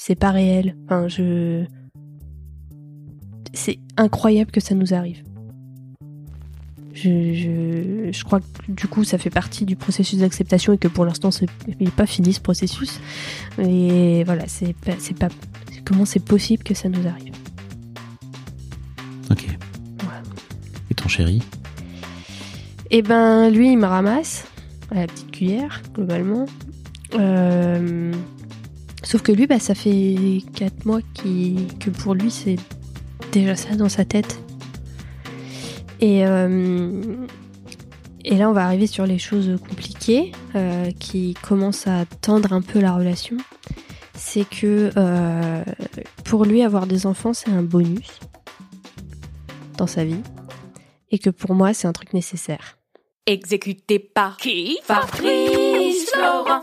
C'est pas réel. Enfin, je... C'est incroyable que ça nous arrive. Je, je, je, crois que du coup ça fait partie du processus d'acceptation et que pour l'instant c'est n'est pas fini ce processus. Et voilà, c'est pas, pas comment c'est possible que ça nous arrive? Ok. Et ton chéri? Eh ben lui il me ramasse à la petite cuillère globalement. Euh, sauf que lui bah ça fait 4 mois que pour lui c'est déjà ça dans sa tête. Et, euh, et là, on va arriver sur les choses compliquées euh, qui commencent à tendre un peu la relation. C'est que euh, pour lui, avoir des enfants, c'est un bonus dans sa vie. Et que pour moi, c'est un truc nécessaire. Exécuté par qui? Fabrice Florent.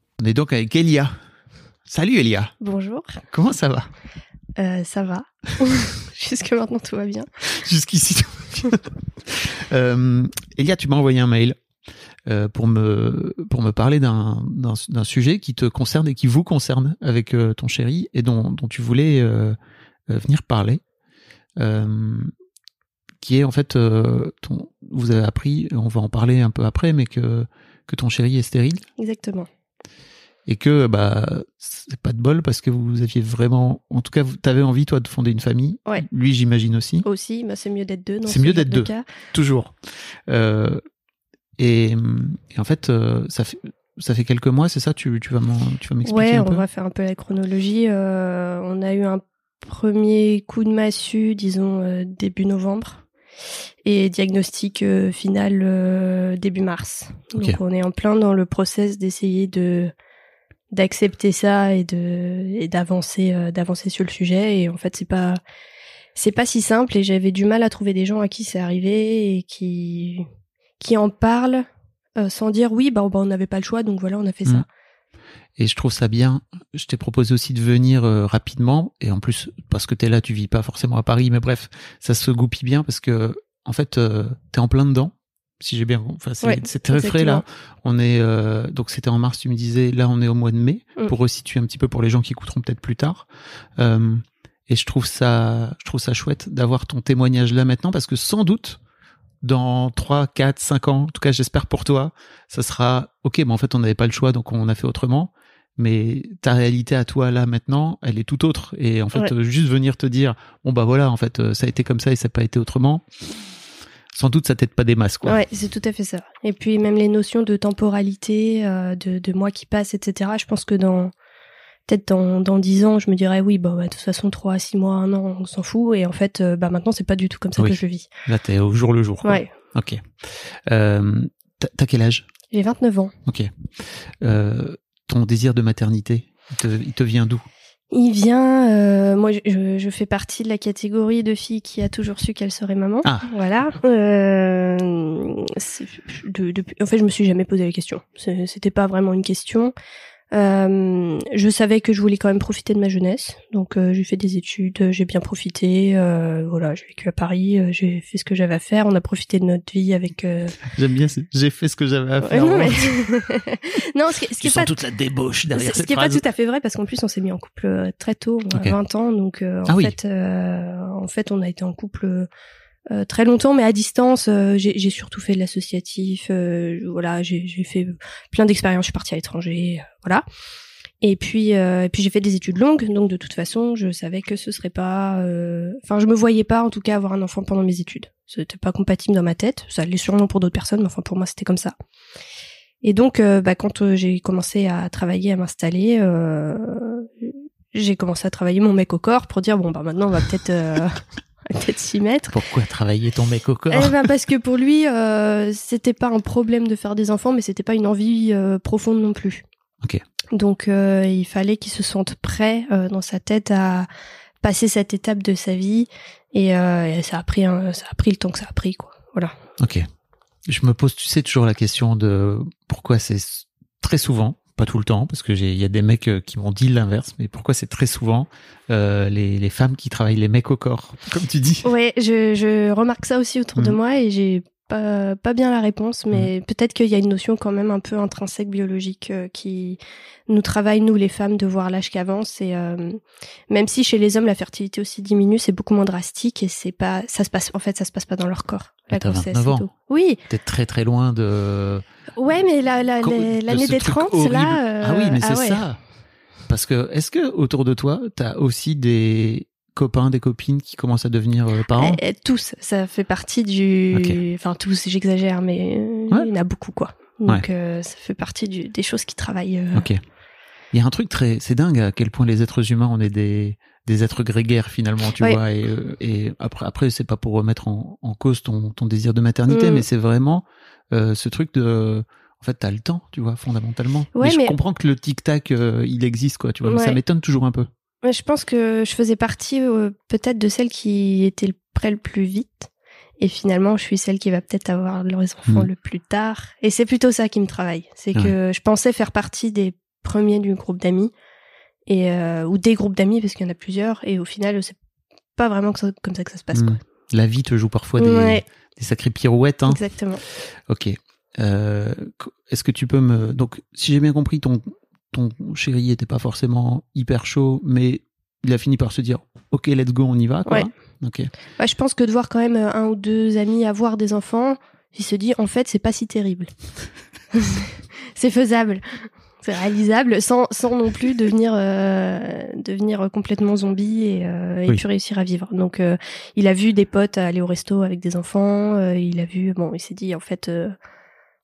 On est donc avec Elia. Salut Elia. Bonjour. Comment ça va? Euh, ça va. Jusque maintenant, tout va bien. Jusqu'ici, tout va bien. Euh, Elia, tu m'as envoyé un mail euh, pour me pour me parler d'un sujet qui te concerne et qui vous concerne avec euh, ton chéri et dont dont tu voulais euh, venir parler. Qui est en fait ton vous avez appris, on va en parler un peu après, mais que que ton chéri est stérile Exactement. Et que bah c'est pas de bol parce que vous aviez vraiment en tout cas tu avais envie toi de fonder une famille Ouais. lui j'imagine aussi Aussi, bah, c'est mieux d'être deux. C'est ce mieux d'être de deux. cas. toujours euh, et, et en fait euh, ça fait ça fait quelques mois c'est ça? Tu tu vas m'expliquer Ouais, un on va faire un peu la chronologie. Euh, on a eu un premier coup de massue, disons euh, début novembre, et diagnostic euh, final début mars. Donc on est en plein dans le process d'essayer de d'accepter ça et de et d'avancer euh, d'avancer sur le sujet. Et en fait, c'est pas c'est pas si simple. Et j'avais du mal à trouver des gens à qui c'est arrivé et qui qui en parlent euh, sans dire oui, bah, bah, on n'avait pas le choix, donc voilà, on a fait Mm. ça. et je trouve ça bien je t'ai proposé aussi de venir euh, rapidement et en plus parce que t'es là tu vis pas forcément à Paris mais bref ça se goupille bien parce que en fait euh, t'es en plein dedans si j'ai bien enfin c'est Ouais, très frais là on est euh, donc c'était en mars tu me disais là on est au mois de mai Mm. pour resituer un petit peu pour les gens qui écouteront peut-être plus tard Euh, et je trouve ça je trouve ça chouette d'avoir ton témoignage là maintenant parce que sans doute dans 3, 4, 5 ans, en tout cas j'espère pour toi, ça sera ok, mais en fait on n'avait pas le choix donc on a fait autrement. mais ta réalité à toi là maintenant, elle est tout autre. Et en fait, Ouais. juste venir te dire, bon bah voilà, en fait, euh, ça a été comme ça et ça n'a pas été autrement. Sans doute, ça t'aide pas des masses, quoi. Ouais, c'est tout à fait ça. Et puis même les notions de temporalité, euh, de, de mois qui passent, etc. Je pense que dans peut-être dans dans dix ans, je me dirais oui, bah, bah, de toute façon trois, six mois, un an, on s'en fout. Et en fait, euh, bah maintenant c'est pas du tout comme ça Oui. que je vis. Là, t'es au jour le jour. quoi. Ouais, Ok. Euh, t'as- T'as quel âge? J'ai 29 ans. Ok. Euh, ton désir de maternité, il te, il te vient d'où? Il vient, euh, moi je, je- fais partie de la catégorie de filles qui a toujours su qu'elle serait maman. Ah. Voilà. Euh, de- en fait, je me suis jamais posé la question. C'était pas vraiment une question. Euh, je savais que je voulais quand même profiter de ma jeunesse, donc euh, j'ai fait des études, j'ai bien profité. euh, voilà, j'ai vécu à Paris, euh, j'ai fait ce que j'avais à faire. On a profité de notre vie avec. euh, J'aime bien, j'ai fait ce que j'avais à faire. non, mais... Ouais. non, ce qui, ce qui est pas toute la débauche derrière ce cette qui est pas tout à fait vrai parce qu'en plus on s'est mis en couple très tôt, à Ok. 20 ans, donc euh, en Ah oui. fait, euh, en fait, on a été en couple euh, très longtemps, mais à distance. euh, j'ai surtout fait de l'associatif, euh, voilà, j'ai fait plein d'expériences. Je suis partie à l'étranger, euh, voilà. Et puis, euh, et puis j'ai fait des études longues, donc de toute façon, je savais que ce serait pas, euh, enfin, je me voyais pas en tout cas avoir un enfant pendant mes études. C'était pas compatible dans ma tête. Ça l'est sûrement pour d'autres personnes, mais enfin pour moi c'était comme ça. Et donc, bah, quand j'ai commencé à travailler, à m'installer, j'ai commencé à travailler mon mec au corps pour dire bon bah maintenant on va peut-être peut-être s'y mettre. Pourquoi travailler ton mec au corps Eh ben parce que pour lui, euh, c'était pas un problème de faire des enfants, mais c'était pas une envie euh, profonde non plus. Ok. Donc euh, il fallait qu'il se sente prêt dans sa tête à passer cette étape de sa vie, et, et ça a pris un, ça a pris le temps que ça a pris quoi. Voilà. Ok. Je me pose, tu sais, toujours la question de pourquoi c'est très souvent, pas tout le temps, parce que il y a des mecs euh, qui m'ont dit l'inverse, mais pourquoi c'est très souvent euh, les, les femmes qui travaillent les mecs au corps, comme tu dis. Ouais, je, je remarque ça aussi autour de Mhm. moi et j'ai pas, pas bien la réponse, mais peut-être qu'il y a une notion quand même un peu intrinsèque biologique euh, qui nous travaille, nous les femmes, de voir l'âge qui avance. Et euh, même si chez les hommes la fertilité aussi diminue, c'est beaucoup moins drastique et c'est pas, ça se passe, en fait, ça se passe pas dans leur corps. La t'as grossesse 29 et ans. Oui, T'es très très loin de. Ouais, mais la- la- l'année des truc 30, horrible. là. euh, ah oui, mais c'est ouais. ça. Parce que est-ce que autour de toi, t'as aussi des copains, des copines qui commencent à devenir euh, parents? Eh, eh, tous, ça fait partie du. Enfin, tous, j'exagère, mais euh, Ouais. il y en a beaucoup, quoi. Donc, euh, ça fait partie du- des choses qui travaillent. euh, Ok. Il y a un truc très, c'est dingue à quel point les êtres humains, on est des, des êtres grégaires finalement, tu vois. Et, euh, et après, après, c'est pas pour remettre en, en cause ton, ton désir de maternité, Mm. mais c'est vraiment euh, ce truc de, en fait, t'as le temps, tu vois, fondamentalement. Ouais, mais je mais- comprends que le tic tac, euh, il existe, quoi, tu vois. Mais ça m'étonne toujours un peu. Ouais, Je pense que je faisais partie euh, peut-être de celles qui étaient le- prêt le plus vite. Et finalement, je suis celle qui va peut-être avoir leurs enfants Mm. le plus tard. Et c'est plutôt ça qui me travaille. C'est que je pensais faire partie des premiers du groupe d'amis. Et, euh, ou des groupes d'amis, parce qu'il y en a plusieurs. Et au final, c'est pas vraiment que ça- comme ça que ça se passe. Mm. Quoi. La vie te joue parfois des, Ouais, des sacrées pirouettes. Hein. exactement. Ok. Euh, Est-ce que tu peux me donc si j'ai bien compris ton ton chéri était pas forcément hyper chaud, mais il a fini par se dire ok let's go on y va quoi. Ouais. Ok. Je pense que de voir quand même euh, un ou deux amis avoir des enfants, il se dit en fait c'est pas si terrible. c'est faisable. C'est réalisable sans, sans non plus devenir euh, devenir complètement zombie et, euh, et Oui. réussir à vivre. Donc euh, il a vu des potes aller au resto avec des enfants, euh, il a vu bon, il s'est dit en fait euh,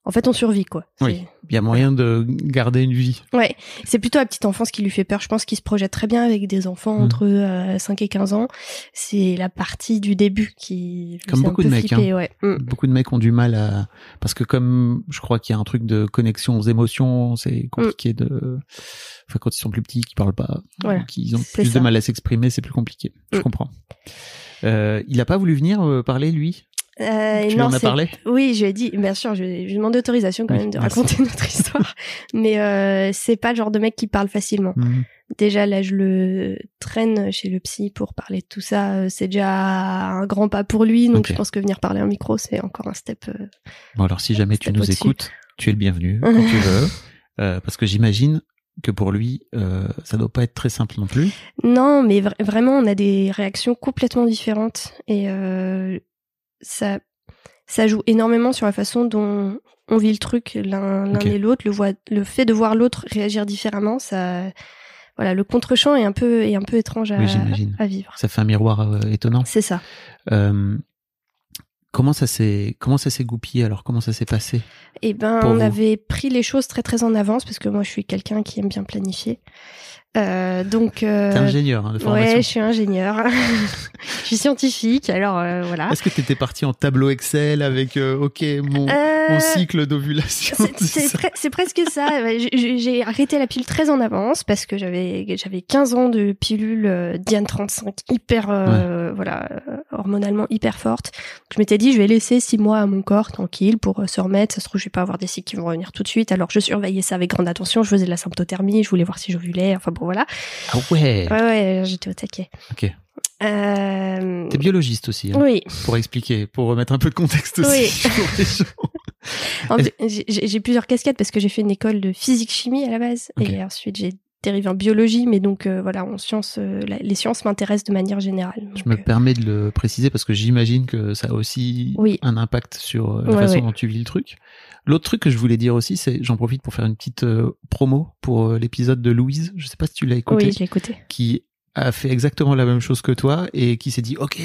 en fait on survit quoi. Oui. Il y a moyen de garder une vie. Ouais, c'est plutôt la petite enfance qui lui fait peur. Je pense qu'il se projette très bien avec des enfants Mm. entre euh, 5 et 15 ans. C'est la partie du début qui Comme beaucoup peu de mecs, hein. ouais. Mm. Beaucoup de mecs ont du mal à parce que comme je crois qu'il y a un truc de connexion aux émotions, c'est compliqué de enfin quand ils sont plus petits, qu'ils parlent pas, Voilà. qu'ils ont plus de mal à s'exprimer, c'est plus compliqué. Je Mm. comprends. Euh, il a pas voulu venir euh, parler lui? Euh, tu non, en as parlé Oui, je lui ai dit, bien sûr, je, je demandé autorisation quand Oui, même de merci. raconter notre histoire. Mais euh, c'est pas le genre de mec qui parle facilement. Mhm. Déjà, là, je le traîne chez le psy pour parler de tout ça. Euh, C'est déjà un grand pas pour lui. Donc, je pense que venir parler en micro, c'est encore un step. euh, Bon alors si jamais tu nous écoutes, tu es le bienvenu quand tu veux, Euh, parce que j'imagine que pour lui, euh, ça doit pas être très simple non plus. Non, mais vra- vraiment, on a des réactions complètement différentes et euh, ça, ça joue énormément sur la façon dont on vit le truc l'un l'un Ok. et l'autre. Le, voit- le fait de voir l'autre réagir différemment, ça, voilà, le contre-champ est un peu est un peu étrange à, Oui, à vivre. Ça fait un miroir euh, étonnant. C'est ça. Euh, comment ça s'est comment ça s'est goupillé alors? Comment ça s'est passé? Et ben, on vous? avait pris les choses très très en avance parce que moi, je suis quelqu'un qui aime bien planifier. Euh, donc, euh, T'es ingénieur hein, de formation. ouais, je suis ingénieur. je suis scientifique, alors euh, voilà. Est-ce que t'étais parti en tableau Excel avec euh, OK mon, Euh, mon cycle d'ovulation C'est- pre- presque ça. J'ai- arrêté la pilule très en avance parce que j'avais j'avais 15 ans de pilule euh, Diane 35 hyper euh, voilà hormonalement hyper forte. Donc, je m'étais dit je vais laisser six mois à mon corps tranquille pour euh, se remettre. Ça se trouve je vais pas avoir des cycles qui vont revenir tout de suite. Alors je surveillais ça avec grande attention. Je faisais de la symptothermie. Je voulais voir si j'ovulais. Enfin bon voilà. Ah ouais. Ouais ouais j'étais au taquet. Ok. Euh... T'es biologiste aussi hein, Oui. pour expliquer, pour remettre un peu de contexte aussi Oui. J'ai plusieurs casquettes parce que j'ai fait une école de physique-chimie à la base. Ok. Et ensuite, j'ai dérivé en biologie. Mais donc, euh, voilà, en sciences, euh, les sciences m'intéressent de manière générale. Je me euh, permets de le préciser parce que j'imagine que ça a aussi Oui. un impact sur la Ouais, façon ouais. dont tu vis le truc. L'autre truc que je voulais dire aussi, c'est j'en profite pour faire une petite promo pour l'épisode de Louise. Je sais pas si tu l'as écouté. oui, je l'ai écouté. qui a fait exactement la même chose que toi et qui s'est dit ok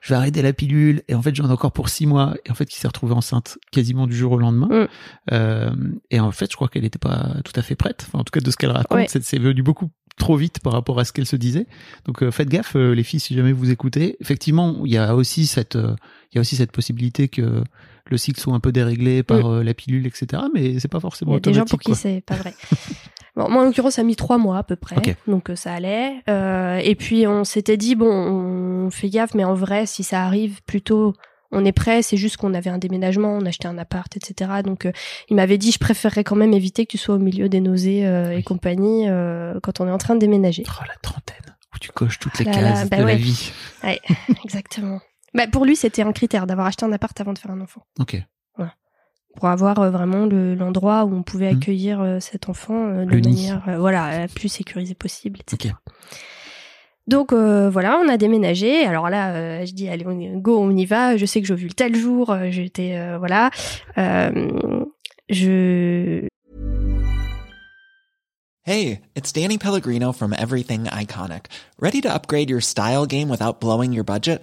je vais arrêter la pilule et en fait j'en ai encore pour six mois et en fait qui s'est retrouvée enceinte quasiment du jour au lendemain Mm. Euh, et en fait je crois qu'elle n'était pas tout à fait prête enfin en tout cas de ce qu'elle raconte Ouais. c'est venu beaucoup trop vite par rapport à ce qu'elle se disait donc euh, faites gaffe euh, les filles si jamais vous écoutez effectivement il y a aussi cette euh, il y a aussi cette possibilité que le cycle soit un peu déréglé par euh, la pilule etc mais c'est pas Mm. Il forcément y a des gens pour qui c'est pas vrai. Bon, moi, en l'occurrence, ça a mis trois mois à peu près. Donc, euh, ça allait. Euh, et puis, on s'était dit, bon, on fait gaffe, mais en vrai, si ça arrive plutôt, on est prêt. C'est juste qu'on avait un déménagement, on achetait un appart, etc. Donc, euh, il m'avait dit, je préférerais quand même éviter que tu sois au milieu des nausées et compagnie quand on est en train de déménager. oh la trentaine où tu coches toutes les Là, là, cases bah de la ouais. vie Exactement. Bah, pour lui, c'était un critère d'avoir acheté un appart avant de faire un enfant. ok Pour avoir euh, vraiment le- l'endroit où on pouvait Mhm. accueillir euh, cet enfant euh, de Le manière euh, voilà, la plus sécurisée possible, etc. Donc euh, voilà, on a déménagé. Alors là, euh, je dis allez, on y- go, on y va. Je sais que j'ai vu le tel jour. J'étais euh, voilà. Euh, je Hey, it's Danny Pellegrino from Everything Iconic. Ready to upgrade your style game without blowing your budget?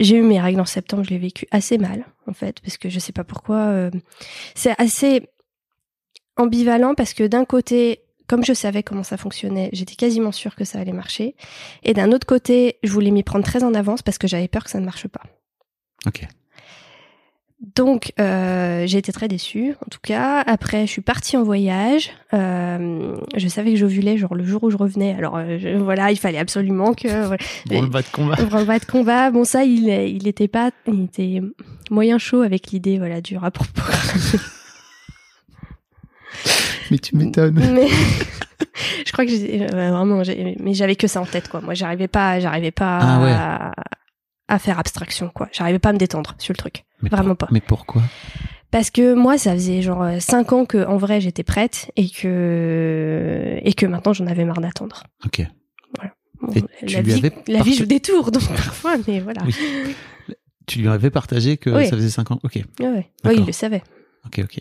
J'ai eu mes règles en septembre. Je l'ai vécu assez mal en fait parce que je sais pas pourquoi. euh, C'est assez ambivalent parce que d'un côté. Comme je savais comment ça fonctionnait, j'étais quasiment sûre que ça allait marcher. Et d'un autre côté, je voulais m'y prendre très en avance parce que j'avais peur que ça ne marche pas. Donc, euh, j'ai été très déçue, en tout cas. Après, je suis partie en voyage. Euh, je savais que j'ovulais, genre le jour où je revenais. Alors, euh, je- voilà, il fallait absolument que... voilà, Bon, le bas de combat. on va de combat. Bon, ça, il, il était pas... Il était moyen chaud avec l'idée, voilà, du rapport. Mais tu m'étonnes. Mais... je crois que j'ai... ouais, vraiment, j'ai- mais j'avais que ça en tête, quoi. Moi, j'arrivais pas, j'arrivais pas Ah ouais. à... à faire abstraction, quoi. J'arrivais pas à me détendre sur le truc. Mais Vraiment pour- pas. Mais pourquoi? Parce que moi, ça faisait genre euh, cinq ans que, en vrai, j'étais prête et que et que maintenant j'en avais marre d'attendre. Ok. Bon, la vie, la vie parta- joue des tours, donc parfois, mais voilà. Oui. Tu lui avais partagé que Oui. ça faisait 5 ans? Ok. Ouais, ouais. Oui, D'accord. il le savait. Ok, ok.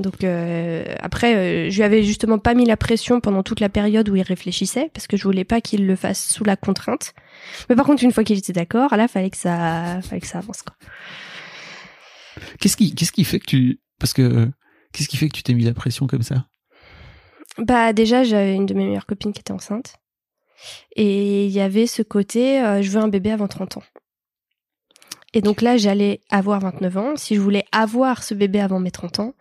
Donc euh, après, euh, je lui avais justement pas mis la pression pendant toute la période où il réfléchissait, parce que je voulais pas qu'il le fasse sous la contrainte. Mais par contre, une fois qu'il était d'accord, là, fallait que ça, fallait que ça avance. Quoi. Qu'est-ce qui, qu'est-ce qui fait que tu Parce que qu'est-ce qui fait que tu t'es mis la pression comme ça? Bah déjà, j'avais une de mes meilleures copines qui était enceinte. Et il y avait ce côté, euh, je veux un bébé avant 30 ans. Et donc là, j'allais avoir 29 ans. Si je voulais avoir ce bébé avant mes 30 ans,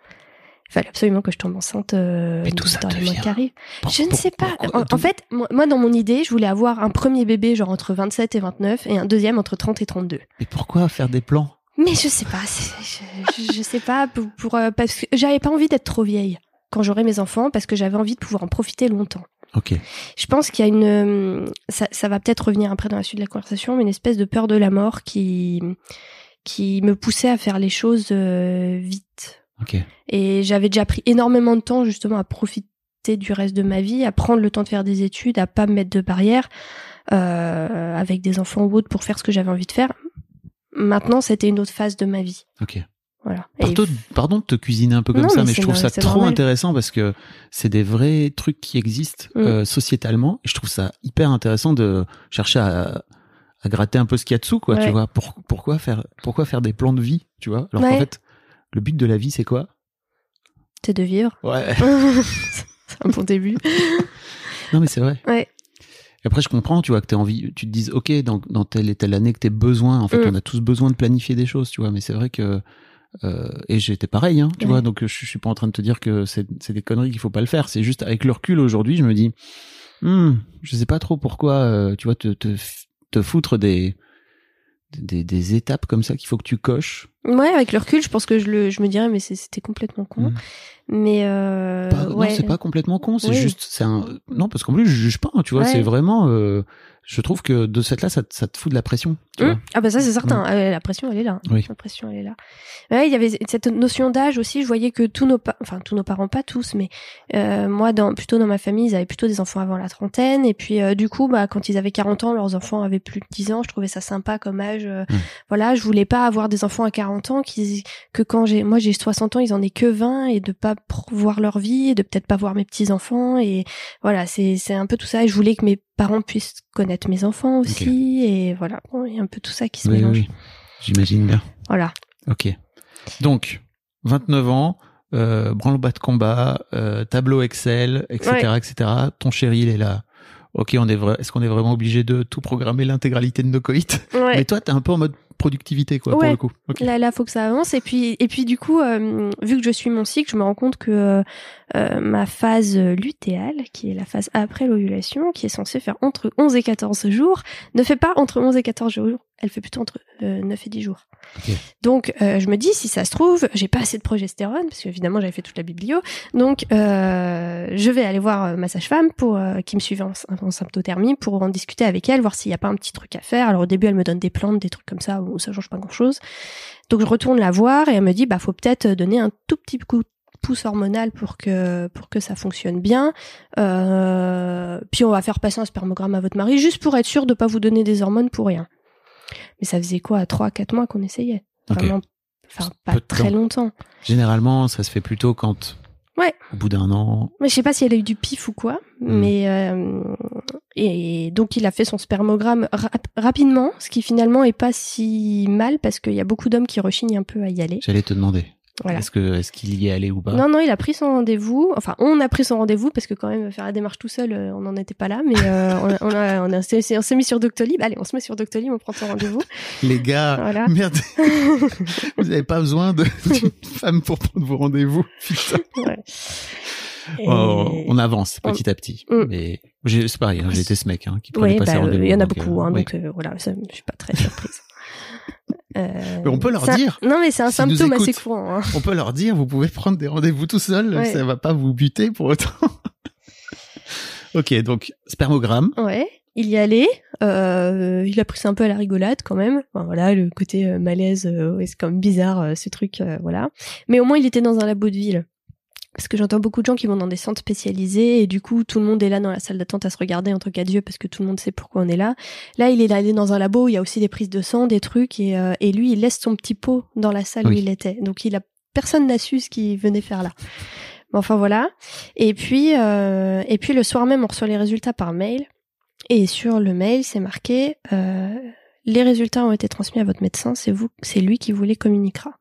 il fallait absolument que je tombe enceinte euh, Mais tout ça dans les mois qui arrivent. Je ne sais pas. En, en fait, moi, moi, dans mon idée, je voulais avoir un premier bébé genre entre 27 et 29 et un deuxième entre 30 et 32. Mais pourquoi faire des plans? Mais je sais pas, je, je sais pas pour, pour, euh, parce que j'avais pas envie d'être trop vieille quand j'aurai mes enfants parce que j'avais envie de pouvoir en profiter longtemps. Ok. Je pense qu'il y a une euh, ça, ça va peut-être revenir après dans la suite de la conversation, mais une espèce de peur de la mort qui qui me poussait à faire les choses euh, vite. Ok. Et j'avais déjà pris énormément de temps justement à profiter du reste de ma vie, à prendre le temps de faire des études, à pas me mettre de barrières euh, avec des enfants ou autres pour faire ce que j'avais envie de faire. Maintenant, c'était une autre phase de ma vie. Ok. Voilà. Et Pardon, pardon de te cuisiner un peu comme Non, ça, mais mais je trouve ça trop normal. intéressant parce que c'est des vrais trucs qui existent Mm. euh, sociétalement. Et je trouve ça hyper intéressant de chercher à, à gratter un peu ce qu'il y a dessous, quoi. Tu vois, Pour- pourquoi faire, pourquoi faire des plans de vie, tu vois? Alors qu'en fait, le but de la vie, c'est quoi? C'est de vivre. Ouais. c'est un bon début. non, mais c'est vrai. Ouais. Et après, je comprends, tu vois, que t'as envie, tu te dises, ok, dans, dans telle et telle année que t'aies besoin. En fait, Mm. on a tous besoin de planifier des choses, tu vois. Mais c'est vrai que euh, et j'étais pareil, hein, tu Ouais. vois. Donc, je, je suis pas en train de te dire que c'est c'est des conneries qu'il faut pas le faire. C'est juste avec le recul aujourd'hui, je me dis, hmm, je sais pas trop pourquoi, euh, tu vois, te, te te foutre des des, des étapes comme ça qu'il faut que tu coches. Ouais, avec le recul, je pense que je, le, je me dirais, mais c'était complètement con. Mm. Mais euh, Pas- ouais. Non, c'est pas complètement con. C'est Oui. juste, c'est un. Non, parce qu'en plus, je juge pas. hein, tu vois, Ouais. c'est vraiment. euh, je trouve que de cette là, ça, te- ça te fout de la pression. Tu vois. Ah bah ça c'est certain, Euh, la pression elle est là. Oui. La pression elle est là. Ouais, il y avait cette notion d'âge aussi, je voyais que tous nos enfin tous nos parents pas tous mais euh, moi dans plutôt dans ma famille, ils avaient plutôt des enfants avant la trentaine et puis euh, du coup bah quand ils avaient 40 ans, leurs enfants avaient plus de 10 ans, je trouvais ça sympa comme âge euh, Hum. voilà, je voulais pas avoir des enfants à 40 ans qui que quand j'ai moi j'ai 60 ans, ils en aient que 20 et de pas voir leur vie et de peut-être pas voir mes petits-enfants et voilà, c'est c'est un peu tout ça et je voulais que mes parents puissent connaître mes enfants aussi et voilà, Bon, il y a un peu tout ça qui se Oui, oui, mélange. oui. J'imagine bien. Voilà. Ok. Donc, 29 ans, euh, branle-bas de combat, euh, tableau Excel, etc., Ouais. etc. Ton chéri, il est là. Ok, on est vrai. Est-ce qu'on est vraiment obligé de tout programmer l'intégralité de nos coïts? Ouais. Mais toi, t'es un peu en mode productivité, quoi, pour le coup. Là, là, faut que ça avance. Et puis, et puis, du coup, euh, vu que je suis mon cycle, je me rends compte que euh, euh, ma phase lutéale, qui est la phase après l'ovulation, qui est censée faire entre 11 et 14 jours, ne fait pas entre 11 et 14 jours. Elle fait plutôt entre euh, 9 et 10 jours. Donc, euh, je me dis, si ça se trouve, j'ai pas assez de progestérone, parce qu'évidemment, j'avais fait toute la biblio. Donc, euh, je vais aller voir euh, ma sage-femme pour euh, qui me suivait en, en symptothermie pour en discuter avec elle, voir s'il n'y a pas un petit truc à faire. Alors, au début, elle me donne des plantes, des trucs comme ça, où ça change pas grand-chose. Donc, je retourne la voir et elle me dit, bah, faut peut-être donner un tout petit coup de pouce hormonal pour que pour que ça fonctionne bien. Euh, puis on va faire passer un spermogramme à votre mari juste pour être sûr de pas vous donner des hormones pour rien. Mais ça faisait quoi, trois, quatre mois qu'on essayait? Vraiment, enfin pas très temps. longtemps. Généralement, ça se fait plutôt quand, Ouais. au bout d'un an, Mais je sais pas si elle a eu du pif ou quoi, Mm. mais euh, et donc il a fait son spermogramme rap- rapidement, ce qui finalement est pas si mal parce qu'il y a beaucoup d'hommes qui rechignent un peu à y aller. j'allais te demander. Voilà. Est-ce que, est-ce qu'il y est allé ou pas? Non, non, il a pris son rendez-vous. Enfin, on a pris son rendez-vous parce que quand même faire la démarche tout seul, euh, on n'en était pas là. Mais euh, on, a, on, a, on, a- s'est- on s'est mis sur Doctolib. Allez, on se met sur Doctolib, on prend son rendez-vous. Les gars, Voilà. merde, vous n'avez pas besoin de- d'une femme pour prendre vos rendez-vous. Putain. Ouais. Et- Oh, on avance petit à petit. Mm. Mais c'est pareil, hein, j'ai été ce mec hein, qui prenait Ouais, pas ses bah, rendez-vous. il y en a donc, beaucoup, euh, hein, ouais. donc euh, voilà, ça, je suis pas très surprise. Euh, Mais on peut leur dire. Non, mais c'est un symptôme assez courant. hein. On peut leur dire, vous pouvez prendre des rendez-vous tout seul, Ouais. ça va pas vous buter pour autant. ok, donc spermogramme. Ouais. Il y allait. Euh, il a pris ça un peu à la rigolade quand même. Enfin, voilà, le côté euh, malaise, euh, c'est quand même bizarre euh, ce truc, euh, voilà. Mais au moins il était dans un labo de ville. Parce que j'entends beaucoup de gens qui vont dans des centres spécialisés et du coup tout le monde est là dans la salle d'attente à se regarder entre quatre yeux parce que tout le monde sait pourquoi on est là. Là il est allé dans un labo où il y a aussi des prises de sang, des trucs et, euh, et lui il laisse son petit pot dans la salle où il était. Donc il a personne n'a su ce qu'il venait faire là. Mais enfin voilà. Et puis euh, et puis le soir même on reçoit les résultats par mail et sur le mail c'est marqué euh, les résultats ont été transmis à votre médecin, c'est vous, c'est lui qui vous les communiquera.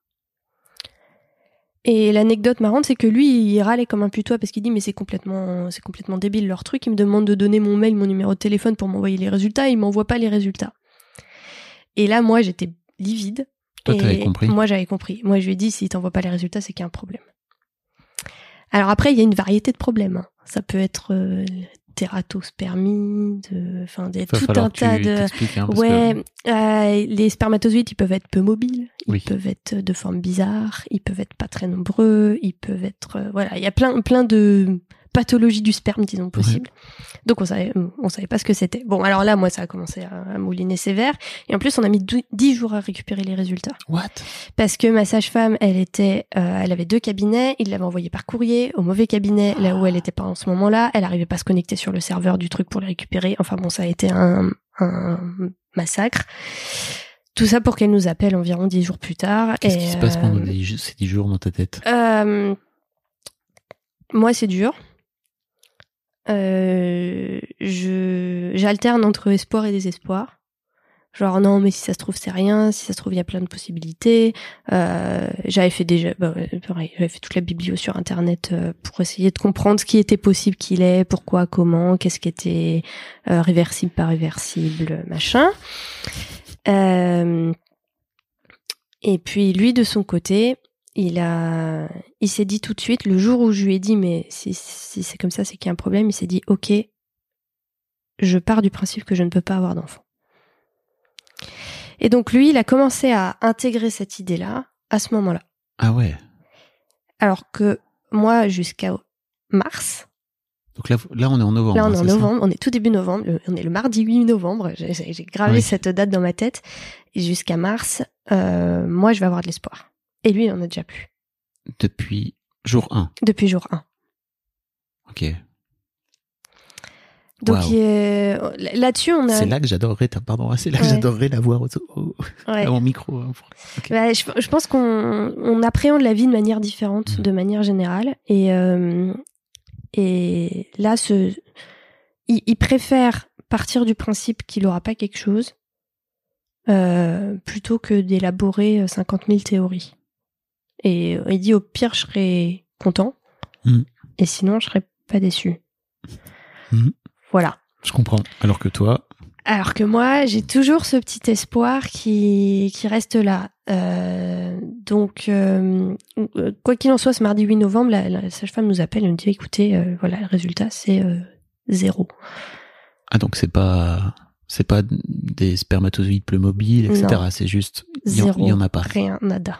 Et l'anecdote marrante, c'est que lui, il râlait comme un putois parce qu'il dit mais c'est complètement, c'est complètement débile leur truc. Il me demande de donner mon mail, mon numéro de téléphone pour m'envoyer les résultats. Il m'envoie pas les résultats. Et là, moi, j'étais livide. Toi, Et t'avais compris? Moi, j'avais compris. Moi, je lui ai dit, s'il t'envoie pas les résultats, c'est qu'il y a un problème. Alors après, il y a une variété de problèmes. hein. Ça peut être tératospermie, de, enfin, des, tout un tas de. hein, parce Ouais, que- euh, les spermatozoïdes, ils peuvent être peu mobiles, ils Oui. peuvent être de forme bizarre, ils peuvent être pas très nombreux, ils peuvent être, euh, voilà, il y a plein, plein de pathologies du sperme, disons, possibles. Donc on savait, on savait pas ce que c'était. Bon, alors là, moi, ça a commencé à, à mouliner sévère, et en plus, on a mis dou- 10 jours à récupérer les résultats. What? Parce que ma sage-femme, elle était, euh, elle avait deux cabinets, il l'avait envoyé par courrier au mauvais cabinet, là où elle était pas en ce moment-là. Elle arrivait pas à se connecter sur le serveur du truc pour les récupérer. Enfin bon, ça a été un, un massacre. Tout ça pour qu'elle nous appelle environ dix jours plus tard. Qu'est-ce qui se passe euh, pendant les- ces 10 jours dans ta tête? Euh, Moi, c'est dur. Euh, je j'alterne entre espoir et désespoir. Genre non, mais si ça se trouve c'est rien, si ça se trouve il y a plein de possibilités. Euh, j'avais fait déjà, bah, pareil, j'avais fait toute la biblio sur internet euh, pour essayer de comprendre ce qui était possible qu'il est, pourquoi, comment, qu'est-ce qui était euh, réversible, pas réversible, machin. Euh, et puis lui de son côté, il a, il s'est dit tout de suite le jour où je lui ai dit mais si, si c'est comme ça c'est qu'il y a un problème, il s'est dit ok, je pars du principe que je ne peux pas avoir d'enfant. Et donc lui, il a commencé à intégrer cette idée-là à ce moment-là. Ah ouais. Alors que moi, jusqu'à mars, Donc là, là, on est en novembre. là on hein, est en c'est ça novembre, on est tout début novembre, on est le mardi 8 novembre, j'ai gravé Oui. cette date dans ma tête, jusqu'à mars, euh, moi je vais avoir de l'espoir. Et lui, il en a déjà plus, Depuis jour 1. depuis jour 1. Ok. Donc là-dessus, on a... C'est là que j'adorerais, pardon, c'est là que j'adorerais la voir au, au- ouais. à mon micro. hein, pour-. Bah, je, je pense qu'on on appréhende la vie de manière différente, Mhm. de manière générale. Et, euh, et là, ce, il, il préfère partir du principe qu'il n'aura pas quelque chose euh, plutôt que d'élaborer euh, 50 000 théories. Et euh, il dit au pire, je serai content. Mhm. Et sinon, je serai pas déçu. Mhm. Voilà. Je comprends. Alors que toi, Alors que moi, j'ai toujours ce petit espoir qui, qui reste là. Euh, donc, euh, quoi qu'il en soit, ce mardi 8 novembre, la, la sage-femme nous appelle et nous dit écoutez, euh, voilà, le résultat, c'est euh, zéro. ah donc c'est pas, c'est pas des spermatozoïdes plus mobiles, etc. C'est juste, il y, en- Zéro. il y en a pas. Rien, nada.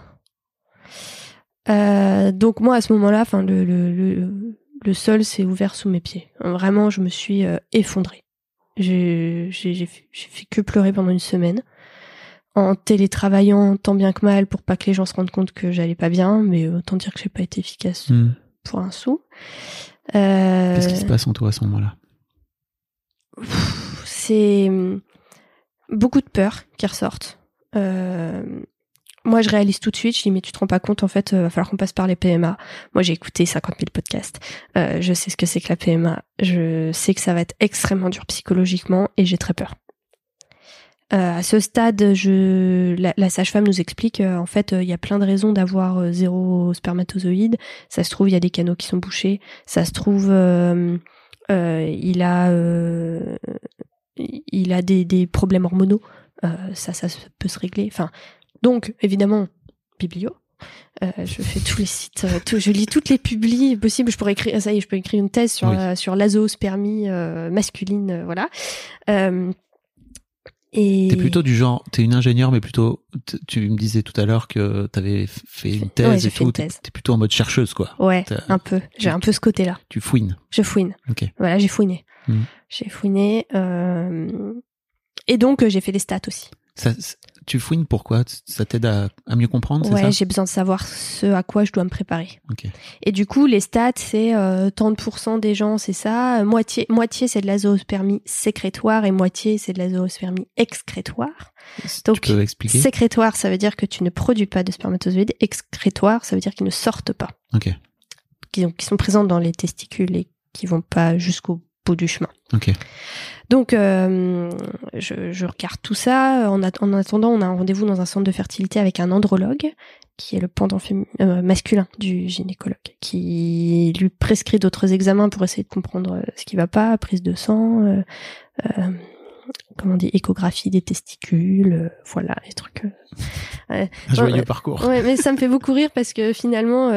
Euh, donc, moi, à ce moment-là, enfin, le, le, le, le sol s'est ouvert sous mes pieds. Vraiment, je me suis euh, effondrée. J'ai j'ai- j'ai fait j'ai fait que pleurer pendant une semaine. En télétravaillant tant bien que mal pour pas que les gens se rendent compte que j'allais pas bien, mais autant dire que j'ai pas été efficace Hmm. pour un sou. Euh, Qu'est-ce qui se passe en toi à ce moment-là? C'est hum, beaucoup de peur qui ressortent. Euh, moi, je réalise tout de suite. Je dis, mais tu te rends pas compte, en fait, euh, va falloir qu'on passe par les PMA. Moi, j'ai écouté 50 000 podcasts. Euh, je sais ce que c'est que la PMA. Je sais que ça va être extrêmement dur psychologiquement et j'ai très peur. Euh, à ce stade, la, sage-femme nous explique, euh, en fait, il y a plein de raisons d'avoir zéro spermatozoïde. Ça se trouve, il y a des canaux qui sont bouchés. Ça se trouve, il a, il a des, des problèmes hormonaux. Ça, ça peut se régler. Enfin, donc, évidemment, biblio. Euh, je fais tous les sites, euh, tout- je lis toutes les publis possibles. Je pourrais écrire, ça y est, je peux écrire une thèse sur Oui. la- sur l'azospermie euh, masculine, euh, voilà. Euh, et T'es plutôt du genre, t'es une ingénieure, mais plutôt, tu me disais tout à l'heure que t'avais fait une thèse Ouais, et tout. une T'es plutôt en mode chercheuse, quoi. ouais, un peu. J'ai un peu ce côté-là. Tu fouines. Je fouine. Ok. Voilà, j'ai fouiné. Mhm. J'ai fouiné. euh, Et donc, euh, j'ai fait des stats aussi. Ça, tu fouines pourquoi Ça t'aide à, à mieux comprendre, Ouais, j'ai besoin de savoir ce à quoi je dois me préparer. Ok. Et du coup, les stats, c'est euh, tant de pourcents des gens, c'est ça. Euh, Moitié, moitié c'est de la zoospermie sécrétoire et moitié, c'est de la zoospermie excrétoire. Donc, tu peux expliquer sécrétoire, ça veut dire que tu ne produis pas de spermatozoïdes. Excrétoire, ça veut dire qu'ils ne sortent pas. Ok. Qui, qui sont présents dans les testicules et qui vont pas jusqu'au bout du chemin. Donc, euh, je, je regarde tout ça. En, at- en attendant, on a un rendez-vous dans un centre de fertilité avec un andrologue, qui est le pendant euh, masculin du gynécologue, qui lui prescrit d'autres examens pour essayer de comprendre euh, ce qui va pas, prise de sang, euh, comment on dit, échographie des testicules, voilà, les trucs. Un joyeux parcours. Ouais, mais ça me fait beaucoup rire parce que finalement,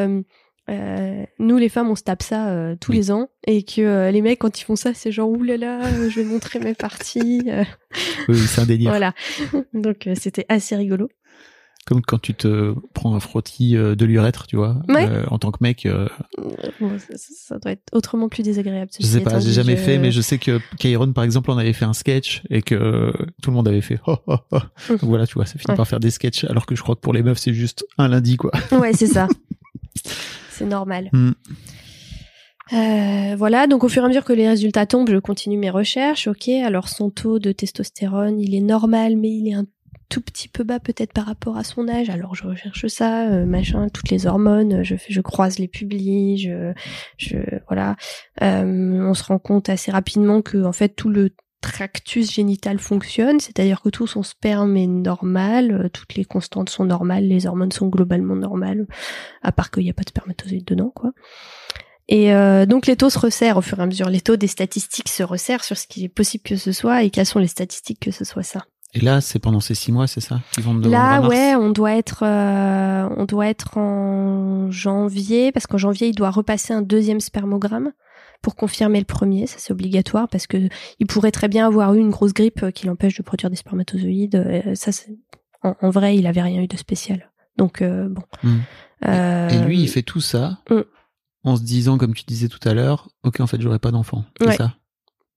euh, nous les femmes, on se tape ça euh, tous Oui. les ans et que euh, les mecs, quand ils font ça, c'est genre oulala, euh, je vais montrer mes parties. euh, Oui, c'est un délire. voilà. Donc euh, c'était assez rigolo. Comme quand tu te prends un frottis de l'urètre, tu vois. Ouais. En tant que mec, bon, ça, doit être autrement plus désagréable. je sais pas, j'ai jamais je- fait, mais je sais que Kairon, par exemple, on avait fait un sketch et que tout le monde avait fait. Oh, oh, oh. Donc voilà, tu vois, ça finit Ouais. par faire des sketchs, alors que je crois que pour les meufs, c'est juste un lundi, quoi. Ouais, c'est ça. c'est normal. Hmm. Euh, voilà, donc au fur et à mesure que les résultats tombent, je continue mes recherches. Ok, alors son taux de testostérone, il est normal, mais il est un tout petit peu bas peut-être par rapport à son âge. Alors je recherche ça, euh, machin, toutes les hormones, je, je croise les publis, je, je voilà. Euh, on se rend compte assez rapidement que en fait tout le tractus génital fonctionne, c'est-à-dire que tout son sperme est normal, euh, toutes les constantes sont normales, les hormones sont globalement normales, à part qu'il n'y a pas de spermatozoïdes dedans, quoi. Et euh, donc les taux se resserrent au fur et à mesure, les taux des statistiques se resserrent sur ce qu'il est possible que ce soit et quelles sont les statistiques que ce soit ça. Et là, c'est pendant ces six mois, c'est ça qu'ils vont me demander Là, ouais, on doit être, euh, on doit être en janvier parce qu'en janvier il doit repasser un deuxième spermogramme pour confirmer le premier. Ça c'est obligatoire parce que il pourrait très bien avoir eu une grosse grippe euh, qui l'empêche de produire des spermatozoïdes. Euh, ça, en, en vrai, il avait rien eu de spécial. Donc euh, bon. Hmm. Euh, Et lui, il fait tout ça Mm. en se disant, comme tu disais tout à l'heure, ok, en fait, j'aurai pas d'enfant. C'est Ouais. ça?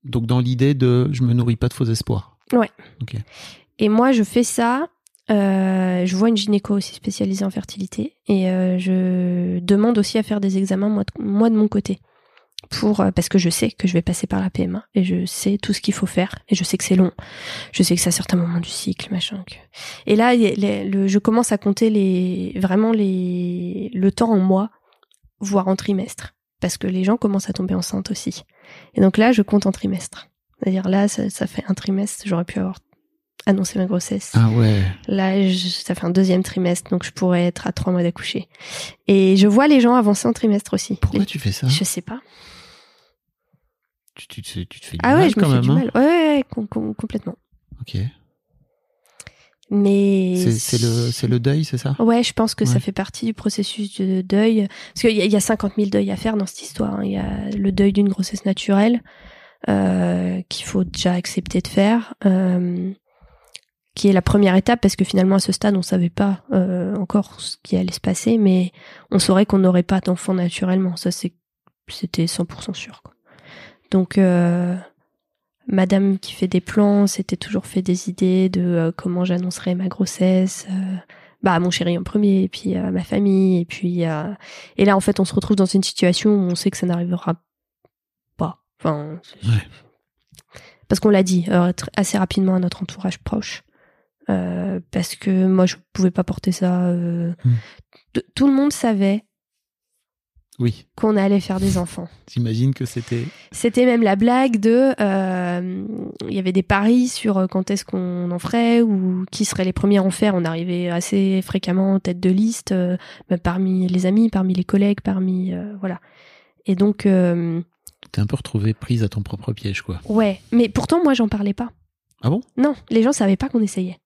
Donc dans l'idée de, je me nourris pas de faux espoirs. Ouais. Ok. Et moi, je fais ça. euh, je vois une gynéco aussi spécialisée en fertilité et je demande aussi à faire des examens moi de, moi de mon côté pour euh, parce que je sais que je vais passer par la PMA et je sais tout ce qu'il faut faire et je sais que c'est long. Je sais que c'est à certains moments du cycle, machin. que- Et là, les- le, je commence à compter les vraiment les le temps en mois, voire en trimestre, parce que les gens commencent à tomber enceintes aussi. Et donc là, je compte en trimestre. C'est-à-dire là, ça, ça fait un trimestre, j'aurais pu avoir annoncé ma grossesse. Ah ouais. Là, je- ça fait un deuxième trimestre, donc je pourrais être à trois mois d'accoucher. Et je vois les gens avancer en trimestre aussi. Pourquoi Les- tu fais ça? Je sais pas. Tu, tu, te- tu te fais du Ah mal ouais, je me quand fais même. du hein mal. Ouais, ouais, ouais, com- com- complètement. Ok. Mais C'est le, le deuil, c'est ça? Ouais, je pense que ça fait partie du processus de deuil. Parce qu'il y, a- il y a 50 000 deuils à faire dans cette histoire. hein. Il y a le deuil d'une grossesse naturelle euh, qu'il faut déjà accepter de faire, euh, qui est la première étape parce que finalement à ce stade on savait pas euh, encore ce qui allait se passer, mais on saurait qu'on n'aurait pas d'enfant naturellement. Ça c'est c'était 100% sûr. Quoi. Donc euh, Madame qui fait des plans, s'était toujours fait des idées de euh, comment j'annoncerais ma grossesse. euh, bah à mon chéri en premier et puis à ma famille et puis et là en fait on se retrouve dans une situation où on sait que ça n'arrivera pas enfin Ouais. parce qu'on l'a dit assez rapidement à notre entourage proche Euh, parce que moi je pouvais pas porter ça euh, Mm. t- tout le monde savait Oui. qu'on allait faire des enfants T'imagines que c'était. c'était même la blague de, euh, il y avait des paris sur euh, quand est-ce qu'on en ferait ou qui seraient les premiers à en faire. On arrivait assez fréquemment en tête de liste, euh, parmi les amis, parmi les collègues, parmi euh, voilà. Et donc T'es un peu retrouvé prise à ton propre piège, quoi. ouais, mais pourtant moi j'en parlais pas. Ah bon? Non, les gens savaient pas qu'on essayait.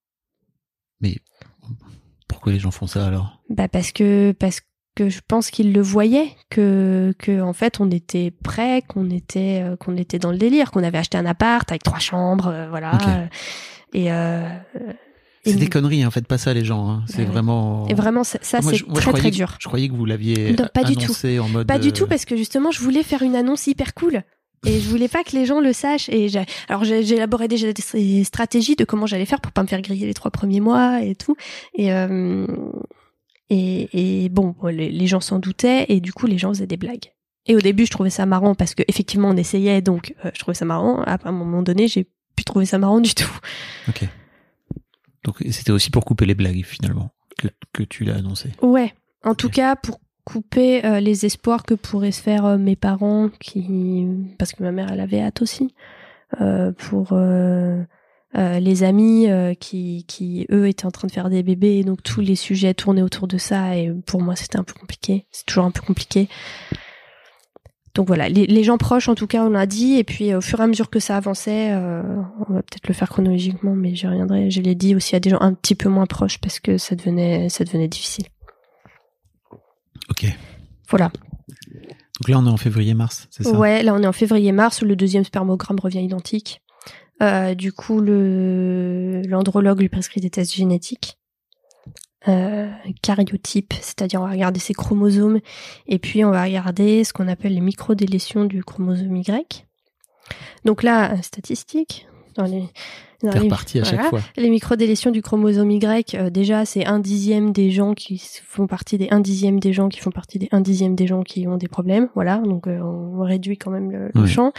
Pourquoi les gens font ça alors? Bah parce que parce que je pense qu'ils le voyaient que que en fait on était prêts, qu'on était euh, qu'on était dans le délire, qu'on avait acheté un appart avec trois chambres, euh, voilà. Euh, et euh, C'est des conneries, hein, faites pas ça les gens. Hein. C'est ouais. vraiment. Et vraiment, ça, c'est très croyais très dur. Je croyais que vous l'aviez pas du tout. en mode. Pas du tout, parce que justement, je voulais faire une annonce hyper cool. Et je voulais pas que les gens le sachent. Et alors j'ai j'ai élaboré déjà des stratégies de comment j'allais faire pour pas me faire griller les trois premiers mois et tout. Et euh, et, et bon, les, les gens s'en doutaient et du coup les gens faisaient des blagues. Et au début, je trouvais ça marrant parce que effectivement on essayait, donc euh, je trouvais ça marrant. À un moment donné, j'ai plus trouvé ça marrant du tout. Ok. Donc c'était aussi pour couper les blagues finalement que, que tu l'as annoncé. Ouais. En tout cas, pour couper euh, les espoirs que pourraient se faire euh, mes parents, qui parce que ma mère elle avait hâte aussi, euh, pour euh, les amis euh, qui, qui eux étaient en train de faire des bébés, et donc tous les sujets tournaient autour de ça, et pour moi c'était un peu compliqué, c'est toujours un peu compliqué. Donc voilà, les, les gens proches en tout cas on l'a dit, et puis au fur et à mesure que ça avançait, euh, on va peut-être le faire chronologiquement, mais j'y reviendrai. Je l'ai dit aussi à des gens un petit peu moins proches parce que ça devenait ça devenait difficile. Ok. Voilà. Donc là, on est en février-mars, c'est ça? Ouais, là on est en février-mars où le deuxième spermogramme revient identique. Euh, du coup, le l'andrologue lui prescrit des tests génétiques. Euh, c'est-à-dire on va regarder ses chromosomes et puis on va regarder ce qu'on appelle les microdélétions du chromosome Y. Donc là, statistique, dans les, dans les- reparti à chaque voilà. fois. Les microdélétions du chromosome Y, euh, déjà, c'est un dixième des gens qui font partie des un dixième des gens qui font partie des un dixième des gens qui ont des problèmes. Voilà, donc euh, on réduit quand même le, champ.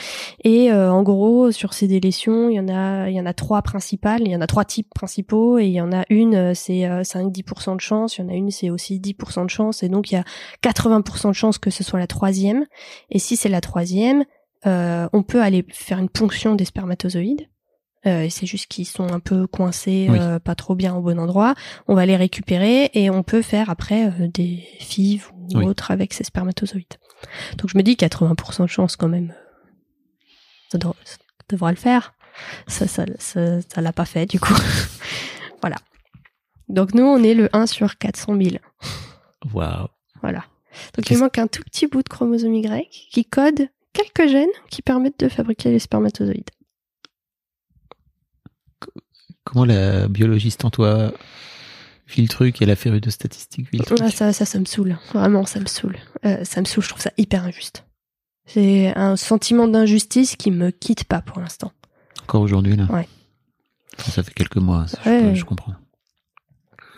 Et euh, en gros, sur ces délétions, il y en a, il y en a trois principales. Il y en a trois types principaux, et il y en a une, euh, c'est euh, 5-10% de chance. Il y en a une, c'est aussi 10% de chance. Et donc il y a 80% de chance que ce soit la troisième. Et si c'est la troisième, euh, on peut aller faire une ponction des spermatozoïdes. Euh, c'est juste qu'ils sont un peu coincés, Oui. euh, pas trop bien au bon endroit. On va les récupérer et on peut faire après euh, des fives ou Oui. autres avec ces spermatozoïdes. Donc je me dis 80% de chance quand même. Ça, devra- ça devrait le faire. Ça, ça, ça, ça l'a pas fait du coup. voilà. Donc nous on est le 1 sur 400 000. Waouh. Voilà. Donc il manque un tout petit bout de chromosome Y qui code quelques gènes qui permettent de fabriquer les spermatozoïdes. Comment la biologiste en toi vit le truc et la férue de statistiques vit le truc Ah, ça, ça, ça me saoule. Vraiment, ça me saoule. Euh, ça me saoule, je trouve ça hyper injuste. C'est un sentiment d'injustice qui me quitte pas pour l'instant. Encore aujourd'hui, là Ouais. Enfin, Ça fait quelques mois, ça, je peux- je, comprends.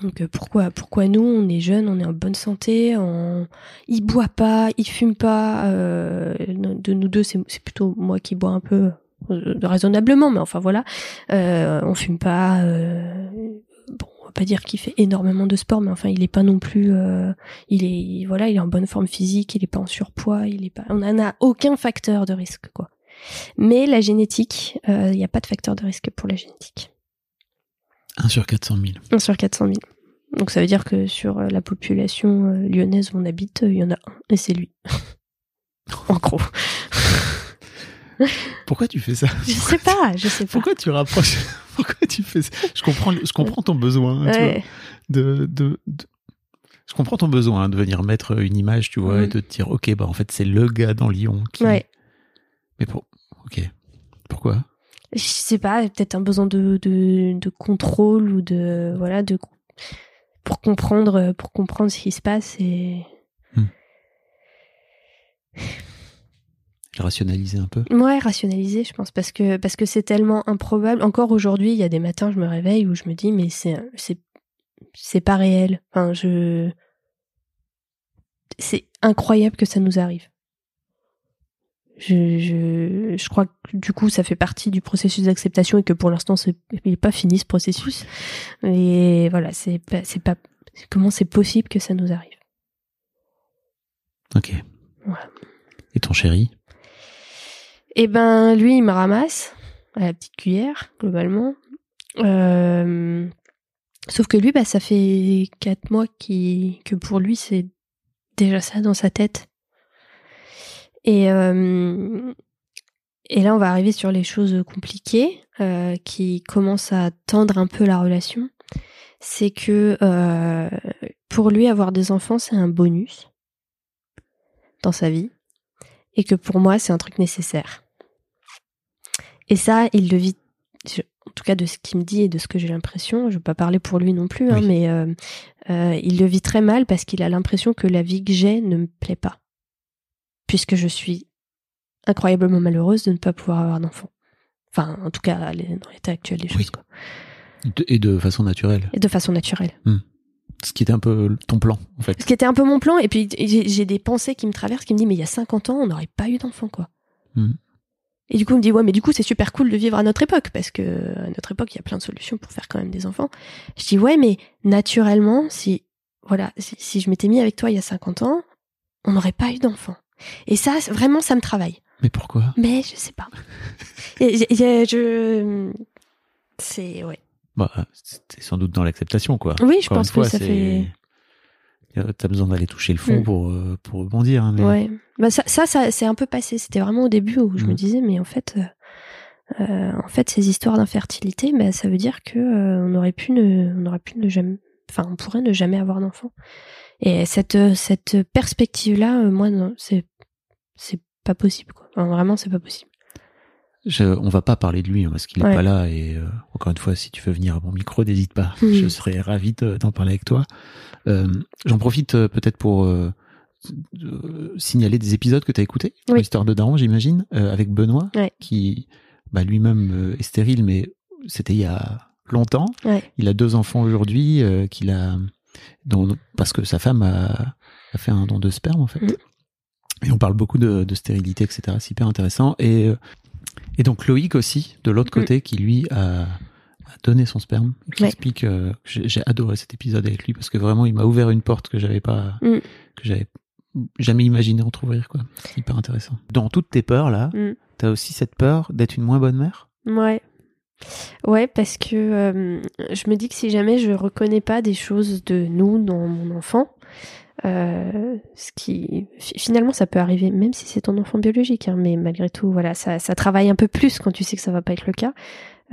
Donc euh, pourquoi, pourquoi nous, on est jeunes, on est en bonne santé, on... il boit pas, il fume pas. euh, De nous deux, c'est plutôt moi qui bois un peu raisonnablement, mais enfin voilà, euh, on fume pas. euh, Bon, on va pas dire qu'il fait énormément de sport, mais enfin, il est pas non plus. euh, il est voilà, il est en bonne forme physique, il est pas en surpoids, il est pas. On n'en a aucun facteur de risque, quoi. Mais la génétique, euh, il n'y a pas de facteur de risque pour la génétique. 1 sur 400 000. 1 sur 400 000. Donc ça veut dire que sur euh, la population euh, lyonnaise où on habite, euh, il y en a un, et c'est lui. en gros. Pourquoi tu fais ça Je sais pas, je sais pas. Pourquoi tu rapproches Pourquoi tu fais ça Je comprends, je comprends ton besoin. tu vois, de, de, de- Je comprends ton besoin hein, de venir mettre une image, tu vois, Mhm. et de te dire, ok, bah en fait c'est le gars dans Lyon qui. Ouais. Mais pour, ok. Pourquoi? Je sais pas, peut-être un besoin de, de, de contrôle ou de voilà de pour comprendre pour comprendre ce qui se passe et Le rationaliser un peu. ouais rationaliser je pense parce que parce que c'est tellement improbable. Encore aujourd'hui il y a des matins je me réveille où je me dis mais c'est c'est c'est pas réel. Enfin je c'est incroyable que ça nous arrive. Je, je, je crois que du coup ça fait partie du processus d'acceptation et que pour l'instant il n'est pas fini ce processus. Et voilà c'est pas pas comment c'est possible que ça nous arrive? Ok. Et ton chéri? Eh ben, lui, il me ramasse à la petite cuillère, globalement. Euh, Sauf que lui, bah, ça fait quatre mois que pour lui, c'est déjà ça dans sa tête. Et, euh, et là, on va arriver sur les choses compliquées euh, qui commencent à tendre un peu la relation. C'est que euh, pour lui, avoir des enfants, c'est un bonus dans sa vie et que pour moi, c'est un truc nécessaire. Et ça, il le vit, en tout cas de ce qu'il me dit et de ce que j'ai l'impression, je ne veux pas parler pour lui non plus, hein, Oui. mais euh, euh, il le vit très mal parce qu'il a l'impression que la vie que j'ai ne me plaît pas. Puisque je suis incroyablement malheureuse de ne pas pouvoir avoir d'enfant. Enfin, en tout cas, dans l'état actuel des choses. Quoi. Et de façon naturelle. Et de façon naturelle. Ce qui était un peu ton plan, en fait. Ce qui était un peu mon plan, et puis j'ai des pensées qui me traversent, qui me disent, mais il y a 50 ans, on n'aurait pas eu d'enfant, quoi. Mhm. Et du coup, on me dit, ouais, mais du coup, c'est super cool de vivre à notre époque, parce que à notre époque, il y a plein de solutions pour faire quand même des enfants. Je dis, ouais, mais naturellement, si, voilà, si, si je m'étais mis avec toi il y a 50 ans, on n'aurait pas eu d'enfant. Et ça, vraiment, ça me travaille. Mais pourquoi? Mais je sais pas. Et je, c'est ouais. Bah, C'est sans doute dans l'acceptation, quoi. Oui, je Encore pense fois, que ça fait. T'as besoin d'aller toucher le fond Mm. pour, euh, pour rebondir. hein, mais- Ouais. Bah ça, ça, ça c'est un peu passé. C'était vraiment au début où je me Mm. disais, mais en fait, euh, en fait, ces histoires d'infertilité, bah, ça veut dire que euh, on aurait pu ne, on aurait pu ne jamais, enfin, on pourrait ne jamais avoir d'enfant. Et cette, euh, cette perspective-là, moi, c'est, c'est pas possible. Quoi. Enfin, vraiment, c'est pas possible. Je, on va pas parler de lui hein, parce qu'il est Ouais. pas là et euh, encore une fois si tu veux venir à mon micro n'hésite pas Mhm. je serais ravi de- d'en parler avec toi Euh, j'en profite euh, peut-être pour euh, euh, signaler des épisodes que tu as écoutés Oui. l'histoire de Daron j'imagine euh, avec Benoît Ouais. qui bah, lui-même est stérile mais c'était il y a longtemps Ouais. il a deux enfants aujourd'hui euh, qu'il a dont, parce que sa femme a, a fait un don de sperme en fait Mhm. et on parle beaucoup de, de stérilité etc c'est hyper intéressant et euh, et donc Loïc aussi, de l'autre Mm. côté, qui lui a, a donné son sperme, qui Ouais. explique. euh, que j'ai j'ai adoré cet épisode avec lui parce que vraiment il m'a ouvert une porte que j'avais pas, Mm. que j'avais jamais imaginé entrouvrir quoi. C'est hyper intéressant. Dans toutes tes peurs là, Mm. t'as aussi cette peur d'être une moins bonne mère? Ouais. Ouais, parce que euh, je me dis que si jamais je reconnais pas des choses de nous dans mon enfant, euh, ce qui fi- finalement ça peut arriver même si c'est ton enfant biologique, hein, mais malgré tout, voilà, ça, ça travaille un peu plus quand tu sais que ça va pas être le cas.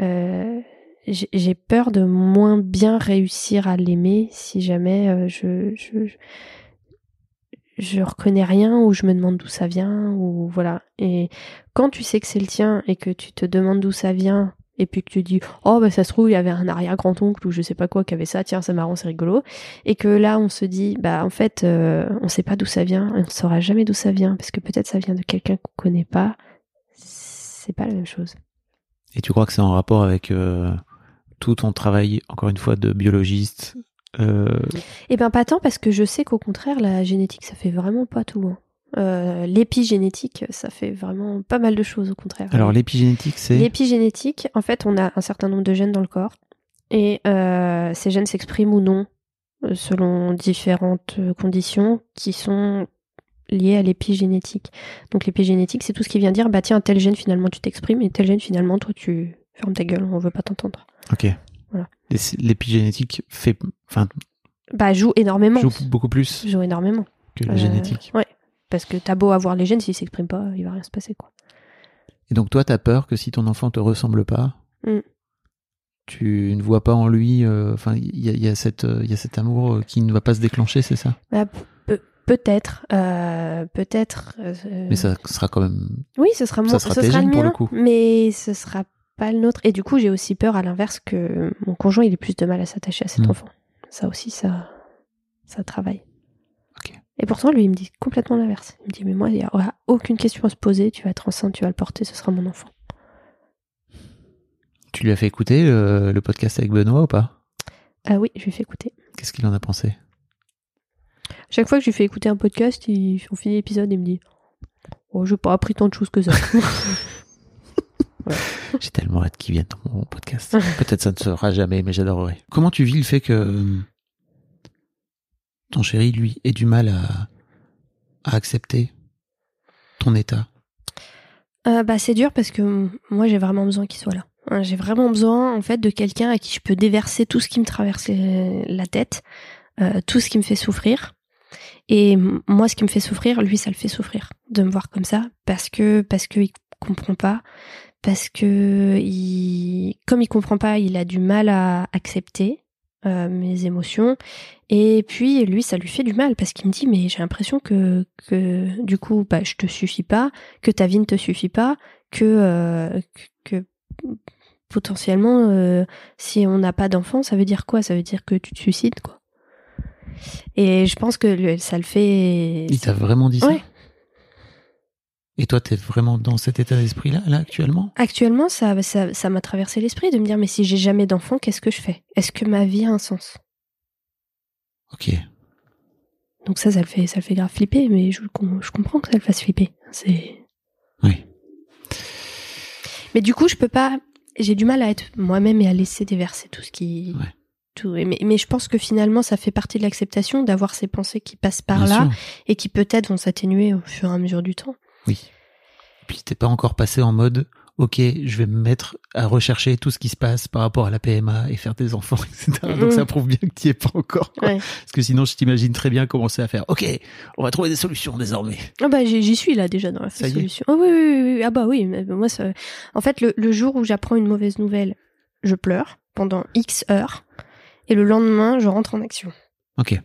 Euh, j'ai peur de moins bien réussir à l'aimer si jamais euh, je je- je reconnais rien ou je me demande d'où ça vient ou voilà et quand tu sais que c'est le tien et que tu te demandes d'où ça vient et puis que tu dis oh bah ça se trouve il y avait un arrière grand oncle ou je sais pas quoi qui avait ça tiens c'est marrant c'est rigolo et que là on se dit bah en fait euh, on sait pas d'où ça vient et on saura jamais d'où ça vient parce que peut-être ça vient de quelqu'un qu'on connaît pas c'est pas la même chose Et tu crois que c'est en rapport avec euh, tout ton travail, encore une fois, de biologiste euh, Eh ben pas tant parce que je sais qu'au contraire la génétique ça fait vraiment pas tout. hein. Euh, L'épigénétique ça fait vraiment pas mal de choses au contraire. Alors l'épigénétique, c'est L'épigénétique, en fait, on a un certain nombre de gènes dans le corps et euh, ces gènes s'expriment ou non euh, selon différentes conditions qui sont liées à l'épigénétique. Donc l'épigénétique, c'est tout ce qui vient dire bah tiens tel gène finalement tu t'exprimes et tel gène finalement toi tu fermes ta gueule, on veut pas t'entendre. ok. Voilà. L'épigénétique fait, enfin, Bah joue énormément. joue beaucoup plus Joue énormément. que la Euh, génétique. Ouais. Parce que t'as beau avoir les gènes, s'ils s'expriment pas, il va rien se passer quoi. Et donc toi, t'as peur que si ton enfant te ressemble pas, Mm. tu ne vois pas en lui, euh, enfin, il y a, il y a cette, euh, il y a cet amour euh, qui ne va pas se déclencher, c'est ça? Bah, pe- peut-être, euh, peut-être. euh, Mais ça sera quand même. Oui, ce sera, mon, Ça sera ce tes sera le pour le coup. mais ce sera pas le nôtre. Et du coup, j'ai aussi peur, à l'inverse, que mon conjoint il ait plus de mal à s'attacher à cet Mm. enfant. Ça aussi, ça, ça travaille. Et pourtant, lui, il me dit complètement l'inverse. Il me dit, mais moi, il n'y aura aucune question à se poser. Tu vas être enceinte, tu vas le porter, ce sera mon enfant. Tu lui as fait écouter le, le podcast avec Benoît ou pas? Ah oui, je lui fais écouter. Qu'est-ce qu'il en a pensé? Chaque fois que je lui fais écouter un podcast, il, on finit l'épisode et il me dit, oh, j'ai pas appris tant de choses que ça. J'ai tellement hâte qu'il vienne dans mon podcast. Peut-être ça ne sera jamais, mais j'adorerais. Comment tu vis le fait que euh, ton chéri, lui, ait du mal à, accepter ton état Euh, bah, c'est dur parce que moi j'ai vraiment besoin qu'il soit là. Hein, J'ai vraiment besoin en fait de quelqu'un à qui je peux déverser tout ce qui me traverse la tête, euh, tout ce qui me fait souffrir. Et moi, ce qui me fait souffrir, lui, ça le fait souffrir de me voir comme ça parce que parce que il comprend pas, parce que comme il comprend pas, il a du mal à accepter euh, mes émotions. Et puis lui, ça lui fait du mal parce qu'il me dit mais j'ai l'impression que que du coup, bah je te suffis pas que ta vie ne te suffit pas, que, euh, que, potentiellement, euh, si on n'a pas d'enfant, ça veut dire quoi? Ça veut dire que tu te suicides, quoi. Et je pense que le- ça le fait. Il t'a vraiment dit ça? Ouais. Et toi, t'es vraiment dans cet état d'esprit-là, là, actuellement? Actuellement, ça, ça, ça m'a traversé l'esprit de me dire mais si j'ai jamais d'enfant, qu'est-ce que je fais? Est-ce que ma vie a un sens? Ok. Donc ça, ça le fait, ça le fait grave flipper, mais je, je comprends que ça le fasse flipper. C'est. Oui. Mais du coup, je peux pas. J'ai du mal à être moi-même et à laisser déverser tout ce qui. Ouais. tout. Mais, mais je pense que finalement, ça fait partie de l'acceptation d'avoir ces pensées qui passent par Bien là sûr. et qui peut-être vont s'atténuer au fur et à mesure du temps. Oui. Puis t'es pas encore passé en mode, ok, je vais me mettre à rechercher tout ce qui se passe par rapport à la PMA et faire des enfants, etc. Donc Mhm. ça prouve bien que t'y es pas encore. Ouais. Parce que sinon, je t'imagine très bien commencer à faire, ok, on va trouver des solutions désormais. Ah bah j'y suis là déjà dans la solution. Oh oui, oui, oui, oui. Ah bah oui, mais moi ça... En fait, le, le jour où j'apprends une mauvaise nouvelle, je pleure pendant X heures et le lendemain, je rentre en action. Ok.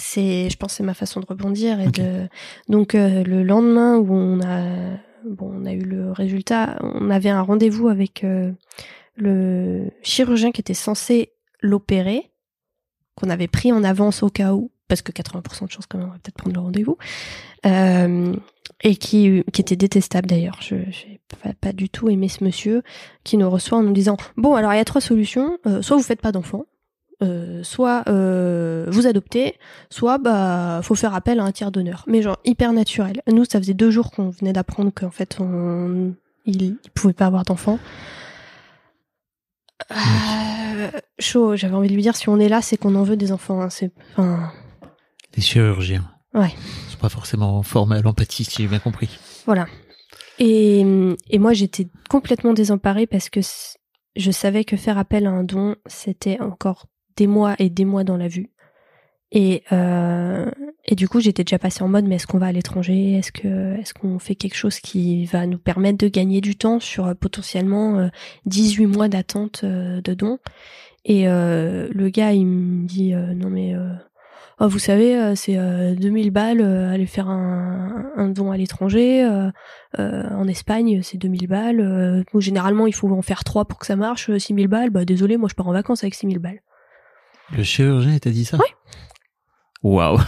C'est, je pense, c'est ma façon de rebondir et de. Donc euh, le lendemain où on a, bon, on a eu le résultat, on avait un rendez-vous avec euh, le chirurgien qui était censé l'opérer, qu'on avait pris en avance au cas où, parce que 80% de chances quand même, on va peut-être prendre le rendez-vous, euh, et qui, qui était détestable d'ailleurs. Je n'ai pas, pas du tout aimé ce monsieur qui nous reçoit en nous disant bon alors il y a trois solutions, euh, soit vous faites pas d'enfant. Euh, soit euh, vous adoptez, soit bah faut faire appel à un tiers d'honneur. Mais genre hyper naturel. Nous, ça faisait deux jours qu'on venait d'apprendre qu'en fait on il, il pouvait pas avoir d'enfant. Euh, chaud. J'avais envie de lui dire si on est là, c'est qu'on en veut des enfants. hein. C'est enfin Les chirurgiens. Ouais. Sont pas forcément formés à l'empathie, si j'ai bien compris. Voilà. Et, et moi, j'étais complètement désemparée parce que je savais que faire appel à un don, c'était encore des mois et des mois dans la vue. Et, euh, et du coup, j'étais déjà passée en mode, mais est-ce qu'on va à l'étranger? Est-ce que est-ce qu'on fait quelque chose qui va nous permettre de gagner du temps sur euh, potentiellement euh, 18 mois d'attente euh, de don Et euh, le gars, il me dit, euh, non mais... euh, Oh, vous savez, euh, c'est euh, 2000 balles, euh, aller faire un, don à l'étranger. euh, euh, en Espagne, c'est 2000 balles. Euh, généralement, il faut en faire trois pour que ça marche. Euh, 6000 balles, bah désolé, moi je pars en vacances avec 6000 balles. Le chirurgien, t'a dit ça Ouais. Waouh.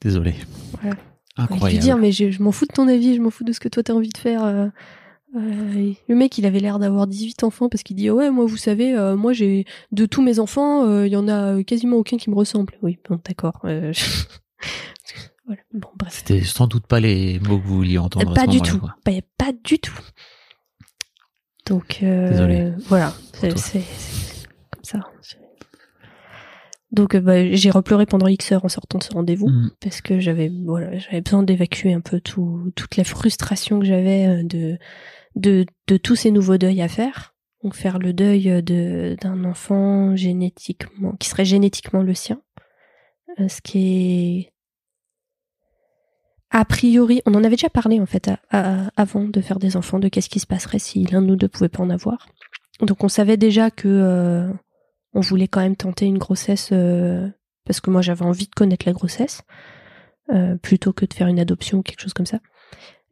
Désolé. Voilà. Je lui Incroyable. dire, mais je, je m'en fous de ton avis, je m'en fous de ce que toi t'as envie de faire. euh, euh, le mec, il avait l'air d'avoir 18 enfants parce qu'il dit ouais, moi vous savez, euh, moi j'ai de tous mes enfants, il y en a quasiment aucun qui me ressemble. Oui, bon, d'accord. je- voilà. Bon. C'était sans doute pas les mots que vous vouliez entendre. à pas ce du tout. Pas, pas du tout. Donc Désolé. voilà, c'est comme ça. Donc euh, bah, j'ai repleuré pendant X heures en sortant de ce rendez-vous Mm. parce que j'avais voilà, j'avais besoin d'évacuer un peu tout, toute la frustration que j'avais euh, de, de de tous ces nouveaux deuils à faire. Donc faire le deuil euh, de d'un enfant génétiquement qui serait génétiquement le sien, ce qui est a priori, on en avait déjà parlé en fait à- à- avant de faire des enfants, de qu'est-ce qui se passerait si l'un de nous deux pouvait pas en avoir. Donc on savait déjà que euh, on voulait quand même tenter une grossesse euh, parce que moi j'avais envie de connaître la grossesse euh, plutôt que de faire une adoption ou quelque chose comme ça.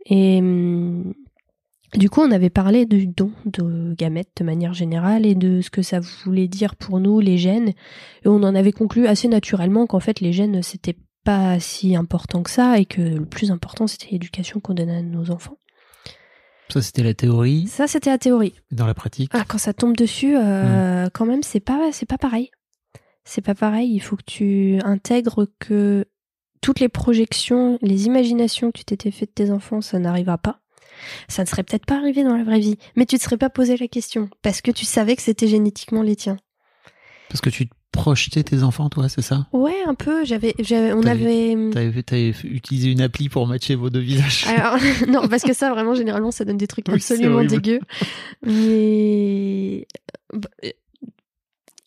Et hum, du coup, on avait parlé du don de gamètes de manière générale et de ce que ça voulait dire pour nous les gènes. Et on en avait conclu assez naturellement qu'en fait les gènes c'était pas si important que ça et que le plus important c'était l'éducation qu'on donnait à nos enfants. Ça, c'était la théorie. Ça c'était la théorie. Dans la pratique, Ah, quand ça tombe dessus, euh, quand même, c'est pas, c'est pas pareil. C'est pas pareil. Il faut que tu intègres que toutes les projections, les imaginations que tu t'étais fait de tes enfants, ça n'arrivera pas. Ça ne serait peut-être pas arrivé dans la vraie vie, mais tu te serais pas posé la question parce que tu savais que c'était génétiquement les tiens. parce que tu projetais tes enfants, toi, c'est ça? Ouais, un peu. J'avais, j'avais, on avait. T'avais t'avais utilisé une appli pour matcher vos deux visages. Alors, non, parce que ça, vraiment, généralement, ça donne des trucs Oui, absolument dégueux. Mais euh,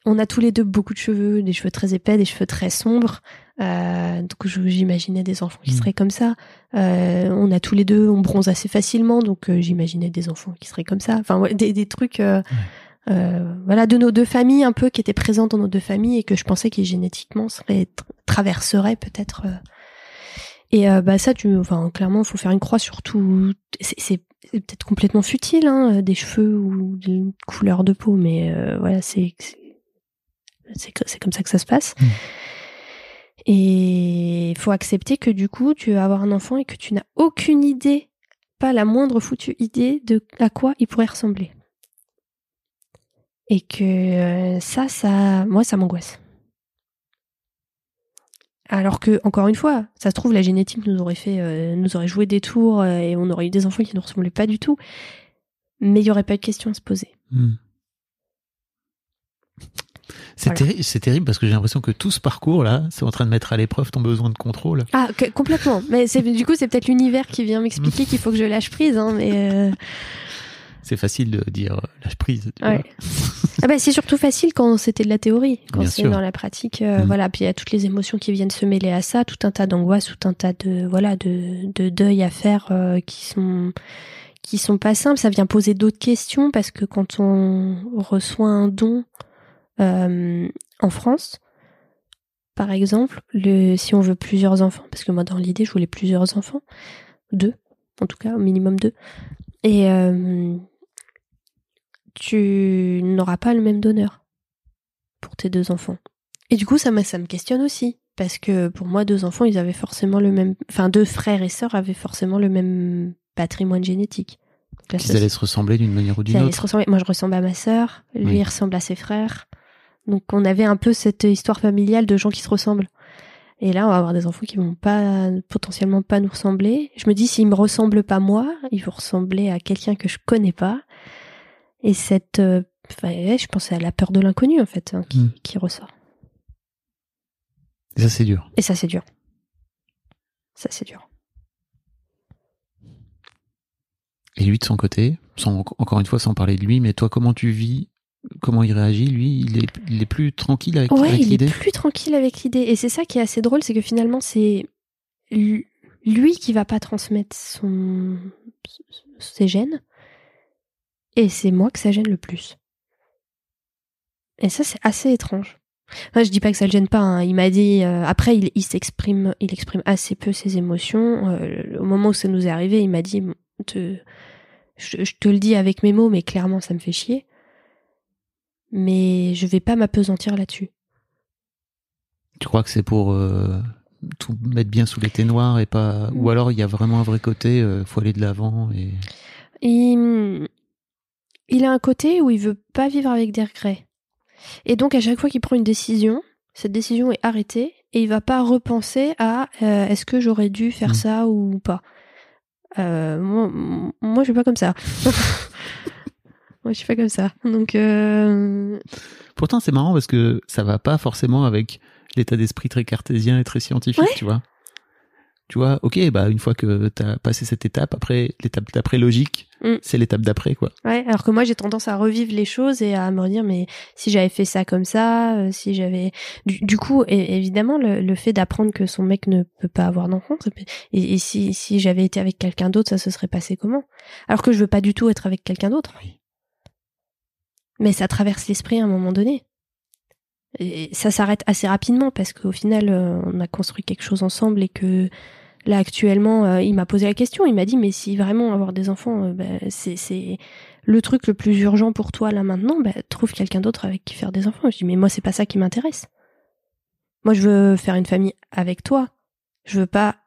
on a tous les deux beaucoup de cheveux, des cheveux très épais, des cheveux très sombres. Euh, donc j'imaginais des enfants qui Mm. seraient comme ça. Euh, on a tous les deux, on bronze assez facilement, donc euh, j'imaginais des enfants qui seraient comme ça. Enfin, ouais, des, des trucs, euh, euh, voilà, de nos deux familles un peu qui étaient présents dans nos deux familles et que je pensais qu'ils génétiquement seraient tra- traverseraient peut-être. euh. Et euh, bah ça, tu, enfin, clairement, il faut faire une croix sur tout. C'est peut-être complètement futile, hein, des cheveux ou d'une couleur de peau, mais euh, voilà, c'est c'est- comme ça que ça se passe. Mm. Et il faut accepter que du coup, tu vas avoir un enfant et que tu n'as aucune idée, pas la moindre foutue idée de à quoi il pourrait ressembler. Et que ça, ça, moi, ça m'angoisse. Alors que, encore une fois, ça se trouve, la génétique nous aurait fait, euh, nous aurait joué des tours euh, et on aurait eu des enfants qui ne ressemblaient pas du tout. Mais il n'y aurait pas de question à se poser. Hmm. C'est Voilà. terri- c'est terrible parce que j'ai l'impression que tout ce parcours-là, c'est en train de mettre à l'épreuve ton besoin de contrôle. Ah, que- complètement. Mais c'est du coup, c'est peut-être l'univers qui vient m'expliquer qu'il faut que je lâche prise. Hein, mais euh, C'est facile de dire euh, lâche prise. Ouais. ah bah, c'est surtout facile quand c'était de la théorie. Quand c'est dans la pratique, euh, Mm. voilà. Puis il y a toutes les émotions qui viennent se mêler à ça, tout un tas d'angoisses, tout un tas de voilà de, de deuil à faire euh, qui sont qui sont pas simples. Ça vient poser d'autres questions parce que quand on reçoit un don euh, en France, par exemple, le, si on veut plusieurs enfants, parce que moi dans l'idée je voulais plusieurs enfants, deux, en tout cas au minimum deux, et tu n'auras pas le même donneur pour tes deux enfants. Et du coup ça me, ça me questionne aussi, parce que pour moi deux enfants ils avaient forcément le même, enfin deux frères et sœurs avaient forcément le même patrimoine génétique. Là, ça, allaient se ressembler d'une manière ou d'une autre. se ressembler. Moi, je ressemble à ma sœur, lui, Oui. il ressemble à ses frères. Donc, on avait un peu cette histoire familiale de gens qui se ressemblent. Et là, on va avoir des enfants qui vont pas, potentiellement pas nous ressembler. Je me dis, s'ils me ressemblent pas moi, ils vont ressembler à quelqu'un que je connais pas. Et cette, euh, ouais, je pense à la peur de l'inconnu, en fait, hein, qui, Mm. qui ressort. Et ça, c'est dur. Et ça, c'est dur. Ça, c'est dur. Et lui, de son côté, sans, encore une fois, sans parler de lui, mais toi, comment tu vis Comment il réagit? Lui, il est, il est plus tranquille avec, Ouais, avec il est l'idée? plus tranquille avec l'idée. Et c'est ça qui est assez drôle, c'est que finalement, c'est lui lui qui va pas transmettre son ses gènes, et c'est moi que ça gêne le plus. Et ça, c'est assez étrange. Enfin, je dis pas que ça le gêne pas. hein. Il m'a dit euh, après, il, il s'exprime, il exprime assez peu ses émotions. Euh, au moment où ça nous est arrivé, il m'a dit, te- je, je te le dis avec mes mots, mais clairement, ça me fait chier. Mais je vais pas m'apesantir là-dessus. Tu crois que c'est pour euh, tout mettre bien sous les ténoirs et pas. Mm. Ou alors il y a vraiment un vrai côté, euh, faut aller de l'avant et. Il, il a un côté où il veut pas vivre avec des regrets. Et donc, à chaque fois qu'il prend une décision, cette décision est arrêtée et il va pas repenser à euh, est-ce que j'aurais dû faire Mm. ça ou pas. Euh, moi, moi, je suis pas comme ça. moi, je suis pas comme ça. Donc, euh, Pourtant, c'est marrant parce que ça va pas forcément avec l'état d'esprit très cartésien et très scientifique, Ouais. tu vois. Tu vois, ok, bah une fois que t'as passé cette étape, après l'étape d'après logique, Mm. c'est l'étape d'après, quoi. Ouais, alors que moi j'ai tendance à revivre les choses et à me dire mais si j'avais fait ça comme ça, euh, si j'avais du, du coup évidemment le, le fait d'apprendre que son mec ne peut pas avoir d'enfant et, et si si j'avais été avec quelqu'un d'autre ça se serait passé comment? Alors que je veux pas du tout être avec quelqu'un d'autre. Oui. Mais ça traverse l'esprit à un moment donné. Et ça s'arrête assez rapidement parce qu'au final euh, on a construit quelque chose ensemble et que Là actuellement, euh, il m'a posé la question. Il m'a dit mais si vraiment avoir des enfants, euh, bah, c'est le truc le plus urgent pour toi là maintenant. Bah, trouve quelqu'un d'autre avec qui faire des enfants. Je dis mais moi c'est pas ça qui m'intéresse. Moi je veux faire une famille avec toi. Je veux pas.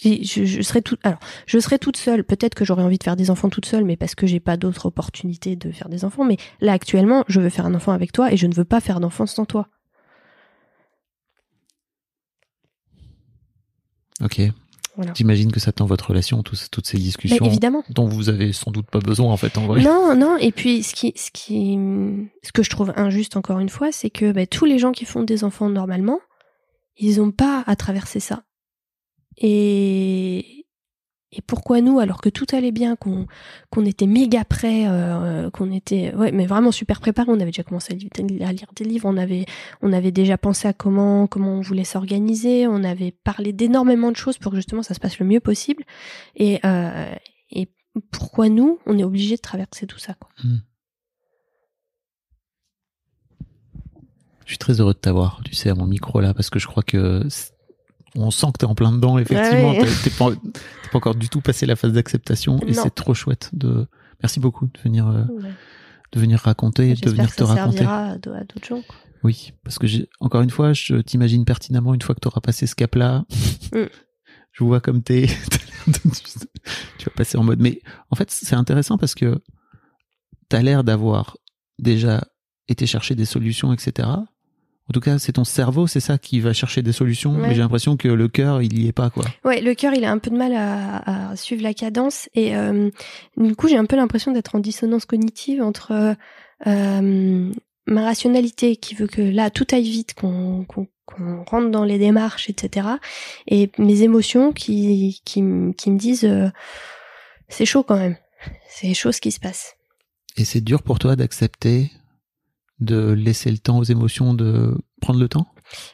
Je, je, je serais toute. Alors je serais toute seule. Peut-être que j'aurais envie de faire des enfants toute seule, mais parce que j'ai pas d'autres opportunités de faire des enfants. Mais là actuellement, je veux faire un enfant avec toi et je ne veux pas faire d'enfant sans toi. Ok. Voilà. J'imagine que ça tend votre relation, toutes ces Mais discussions évidemment. dont vous avez sans doute pas besoin en fait en vrai. Non, non. Et puis, ce qui, ce qui, ce que je trouve injuste encore une fois, c'est que bah, tous les gens qui font des enfants normalement, ils ont pas à traverser ça. Et et pourquoi nous, alors que tout allait bien, qu'on qu'on était méga prêts, euh, qu'on était, ouais, mais vraiment super préparés. On avait déjà commencé à li- à lire des livres, on avait, on avait déjà pensé à comment, comment on voulait s'organiser, on avait parlé d'énormément de choses pour que justement ça se passe le mieux possible. Et euh, et pourquoi nous, on est obligé de traverser tout ça, quoi. Je suis très heureux de t'avoir, tu sais, à mon micro là, parce que je crois que on sent que t'es en plein dedans, effectivement. Ouais. T'es pas, encore du tout passé la phase d'acceptation et c'est trop chouette de. Merci beaucoup de venir, euh, Ouais. de venir raconter, de J'espère venir que te ça raconter. servira à d'autres gens. quoi. Oui, parce que j'ai encore une fois, je t'imagine pertinemment une fois que tu auras passé ce cap-là. Mm. Je vois comme t'es. tu vas passer en mode. Mais en fait, c'est intéressant parce que t'as l'air d'avoir déjà été chercher des solutions, etc. En tout cas, c'est ton cerveau, c'est ça qui va chercher des solutions. Ouais. Mais j'ai l'impression que le cœur, il y est pas, quoi. Ouais, le cœur, il a un peu de mal à, à suivre la cadence et euh, du coup, j'ai un peu l'impression d'être en dissonance cognitive entre euh, ma rationalité qui veut que là tout aille vite, qu'on rentre dans les démarches, etc. Et mes émotions qui qui, m- qui me disent euh, c'est chaud quand même, c'est chaud ce qui se passe. Et c'est dur pour toi d'accepter de laisser le temps aux émotions de prendre le temps?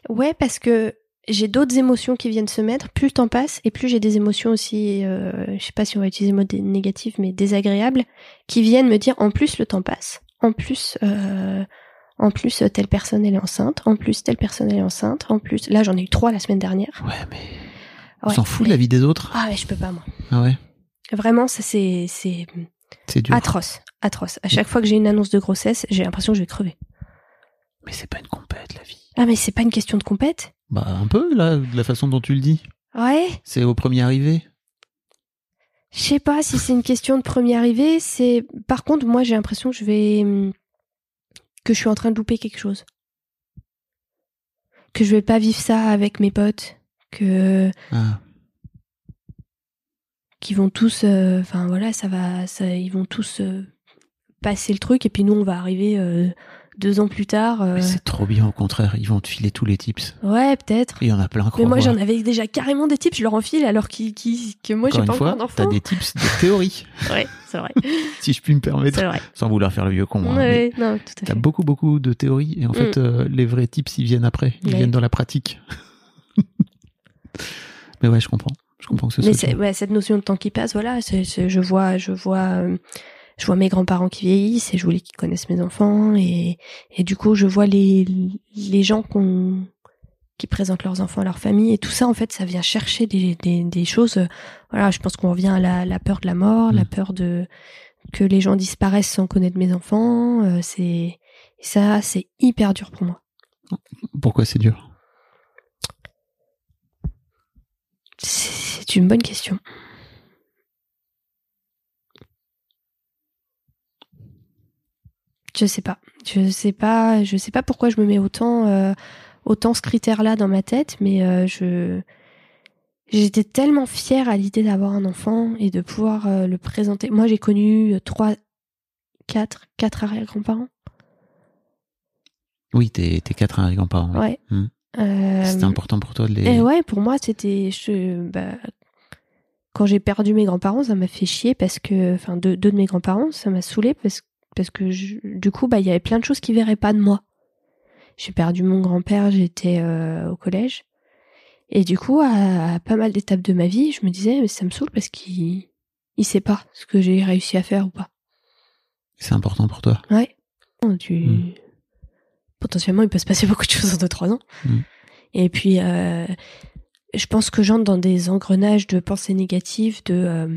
Ouais, parce que j'ai d'autres émotions qui viennent se mettre. Plus le temps passe et plus j'ai des émotions aussi, euh, je sais pas si on va utiliser le mot négatif, mais désagréables, qui viennent me dire en plus le temps passe, en plus, euh, en plus telle personne elle est enceinte, en plus telle personne elle est enceinte, en plus là j'en ai eu trois la semaine dernière. Ouais, mais on Ouais, s'en fout de mais- la vie des autres. Ah ouais, je peux pas moi. Ah ouais, Vraiment, ça c'est c'est c'est dur. atroce, atroce. À chaque fois que j'ai une annonce de grossesse, j'ai l'impression que je vais crever. Mais c'est pas une compète, la vie. Ah mais c'est pas une question de compète? Bah, un peu, là, de la façon dont tu le dis. Ouais. C'est au premier arrivé. Je sais pas si c'est une question de premier arrivé. C'est par contre, moi, j'ai l'impression que je vais hum, que je suis en train de louper quelque chose, que je vais pas vivre ça avec mes potes, que Ah, qu'ils vont tous, euh, enfin voilà, ça va, ça, ils vont tous euh, passer le truc et puis nous, on va arriver euh, deux ans plus tard. euh, mais c'est trop bien, au contraire. Ils vont te filer tous les tips. ouais, peut-être. Il y en a plein, Mais moi, j'en avais déjà carrément des tips. Je leur enfile alors qu'ils, qu'ils- que moi, j'ai pas fois, encore t'as des tips de théorie, Ouais, c'est vrai. si je puis me permettre, sans vouloir faire le vieux con. hein, mais Ouais, non, tout à T'as fait. beaucoup, beaucoup de théories, et en fait, euh, les vrais tips, ils viennent après. Ils Ouais. viennent dans la pratique. mais ouais, je comprends. Je comprends que ce Mais soit. ouais, cette notion de temps qui passe, voilà, c'est, c'est- je vois, je vois, euh, je vois mes grands-parents qui vieillissent et je voulais qu'ils connaissent mes enfants et, et du coup, je vois les, les gens qu'on, qui présentent leurs enfants à leur famille et tout ça, en fait, ça vient chercher des, des, des choses. euh, Voilà, je pense qu'on revient à la, la peur de la mort, la Mm. peur de que les gens disparaissent sans connaître mes enfants. euh, c'est ça, c'est hyper dur pour moi. Pourquoi c'est dur? C'est une bonne question. Je sais pas. Je sais pas. Je sais pas pourquoi je me mets autant, euh, autant ce critère-là dans ma tête, mais euh, je j'étais tellement fière à l'idée d'avoir un enfant et de pouvoir euh, le présenter. Moi, j'ai connu trois, quatre, quatre arrière-grands-parents. Oui, t'es t'es quatre arrière-grands-parents. Ouais. Mm. Euh, C'était important pour toi de les. Et ouais, pour moi, c'était. bah, quand j'ai perdu mes grands-parents, ça m'a fait chier parce que. Enfin, deux, deux de mes grands-parents, ça m'a saoulé parce, parce que je- du coup, bah, il y avait plein de choses qui verraient pas de moi. J'ai perdu mon grand-père, j'étais euh, au collège. Et du coup, à, à pas mal d'étapes de ma vie, je me disais, mais ça me saoule parce qu'il il sait pas ce que j'ai réussi à faire ou pas. C'est important pour toi. Ouais. Tu... Mm. Potentiellement, il peut se passer beaucoup de choses en 2-3 ans. Mm. Et puis, euh, je pense que j'entre dans des engrenages de pensées négatives, de euh,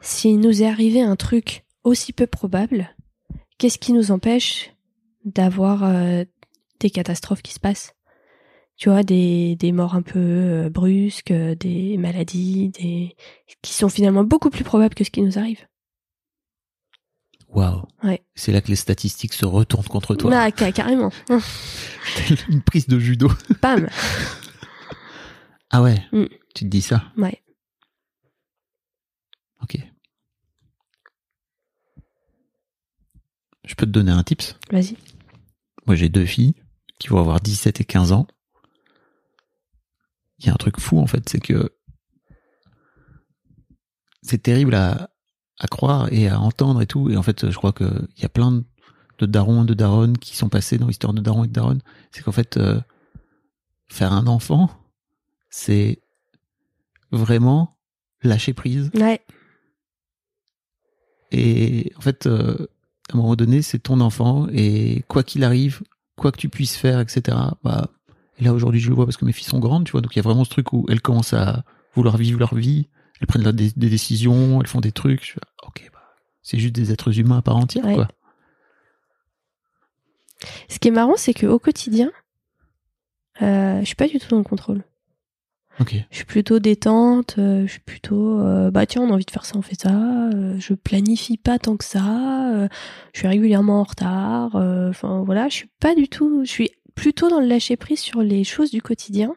s'il nous est arrivé un truc aussi peu probable, qu'est-ce qui nous empêche d'avoir euh, des catastrophes qui se passent? Tu vois, des, des morts un peu euh, brusques, euh, des maladies, des qui sont finalement beaucoup plus probables que ce qui nous arrive. Waouh. Ouais. C'est là que les statistiques se retournent contre toi. Bah, ca- carrément. Une prise de judo. Pam. Ah ouais. Mm. Tu te dis ça? Ouais. Ok. Je peux te donner un tips? Vas-y. Moi, j'ai deux filles qui vont avoir 17 et 15 ans. Il y a un truc fou, en fait, c'est que c'est terrible à, à croire et à entendre et tout. Et en fait, je crois qu'il y a plein de, de darons, de daronnes qui sont passés dans l'histoire de darons et de daronnes. C'est qu'en fait, euh, faire un enfant, c'est vraiment lâcher prise. Ouais. Et en fait, euh, à un moment donné, c'est ton enfant et quoi qu'il arrive, quoi que tu puisses faire, etc. Bah, et là aujourd'hui, je le vois parce que mes filles sont grandes, tu vois. Donc il y a vraiment ce truc où elles commencent à vouloir vivre leur vie, elles prennent des, des décisions, elles font des trucs. Je fais, ok, bah, c'est juste des êtres humains à part entière, Ouais. quoi. Ce qui est marrant, c'est qu'au quotidien, euh, je suis pas du tout dans le contrôle. Je suis plutôt détente, euh, je suis plutôt euh, bah tiens on a envie de faire ça on fait ça. euh, je planifie pas tant que ça. je suis régulièrement en retard. Enfin voilà, je suis pas du tout. Je suis plutôt dans le lâcher prise sur les choses du quotidien,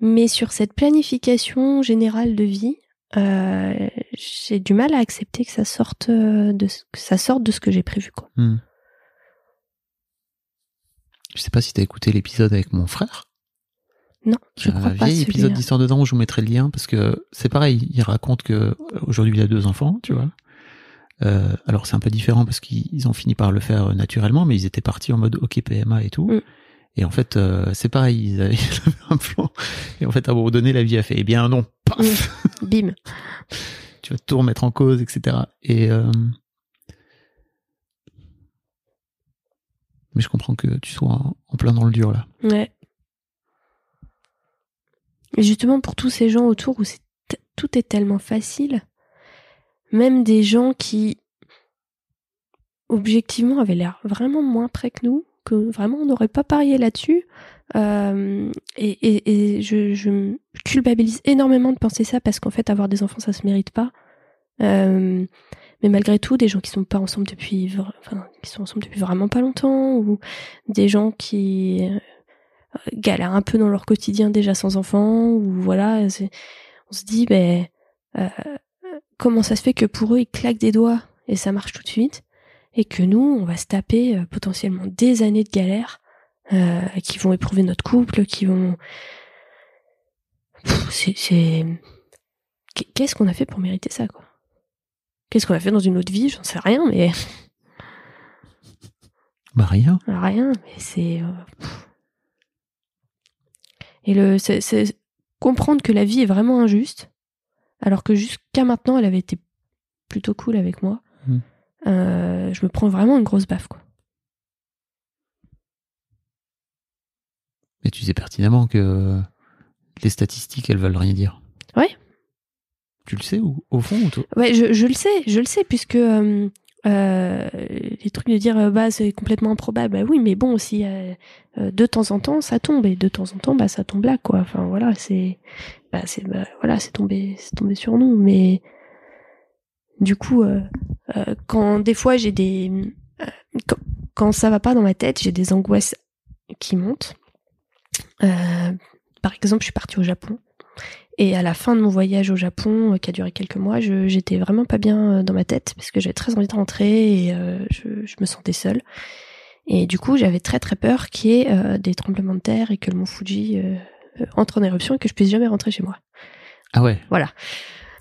mais sur cette planification générale de vie, euh, j'ai du mal à accepter que ça sorte de ce- que ça sorte de ce que j'ai prévu quoi. Hmm. Je sais pas si t'as écouté l'épisode avec mon frère. Non, je un crois pas. vieil épisode d'Histoire dedans où je vous mettrai le lien parce que c'est pareil, il raconte que euh, aujourd'hui il a deux enfants, tu vois. Euh, alors c'est un peu différent parce qu'ils ont fini par le faire euh, naturellement, mais ils étaient partis en mode OK PMA et tout. Mm. Et en fait, euh, c'est pareil, ils avaient, un plan. Et en fait, à un moment donné, la vie a fait, eh bien non, paf, Bim. tu vas tout remettre en cause, etc. Et euh, mais je comprends que tu sois en plein dans le dur là. Ouais. Justement, pour tous ces gens autour où tout est tellement facile, même des gens qui, objectivement, avaient l'air vraiment moins près que nous, que vraiment on n'aurait pas parié là-dessus. euh, et je, culpabilise énormément de penser ça parce qu'en fait, avoir des enfants, ça se mérite pas. Euh, mais malgré tout, des gens qui sont pas ensemble depuis, qui sont ensemble depuis vraiment pas longtemps, ou des gens qui galèrent un peu dans leur quotidien déjà sans enfants, ou voilà, on se dit, ben, euh, comment ça se fait que pour eux, ils claquent des doigts et ça marche tout de suite, et que nous, on va se taper euh, potentiellement des années de galère, euh, qui vont éprouver notre couple, qui vont... C'est- Qu'est-ce qu'on a fait pour mériter ça, quoi? Qu'est-ce qu'on a fait dans une autre vie? J'en sais rien, mais... Bah rien. Rien, mais c'est. Et le, c'est, c'est comprendre que la vie est vraiment injuste, alors que jusqu'à maintenant, elle avait été plutôt cool avec moi. Mm. Euh, je me prends vraiment une grosse baffe, quoi. Mais tu sais pertinemment que les statistiques, elles veulent rien dire. Ouais. Tu le sais ou au fond ou toi? Ouais, je, je le sais, je le sais, puisque euh, euh, les trucs de dire euh, bah c'est complètement improbable, bah oui, mais bon, si euh, euh, de temps en temps ça tombe et de temps en temps bah ça tombe là, quoi. Enfin voilà, c'est bah c'est bah, voilà, c'est tombé, c'est tombé sur nous, mais du coup, euh, quand des fois j'ai des quand, quand ça va pas dans ma tête, j'ai des angoisses qui montent. Par exemple, je suis partie au Japon. Et à la fin de mon voyage au Japon, euh, qui a duré quelques mois, j'étais vraiment pas bien euh, dans ma tête parce que j'avais très envie de rentrer et euh, je, je me sentais seule. Et du coup, j'avais très très peur qu'il y ait euh, des tremblements de terre et que le mont Fuji euh, entre en éruption et que je puisse jamais rentrer chez moi. Ah ouais. Voilà.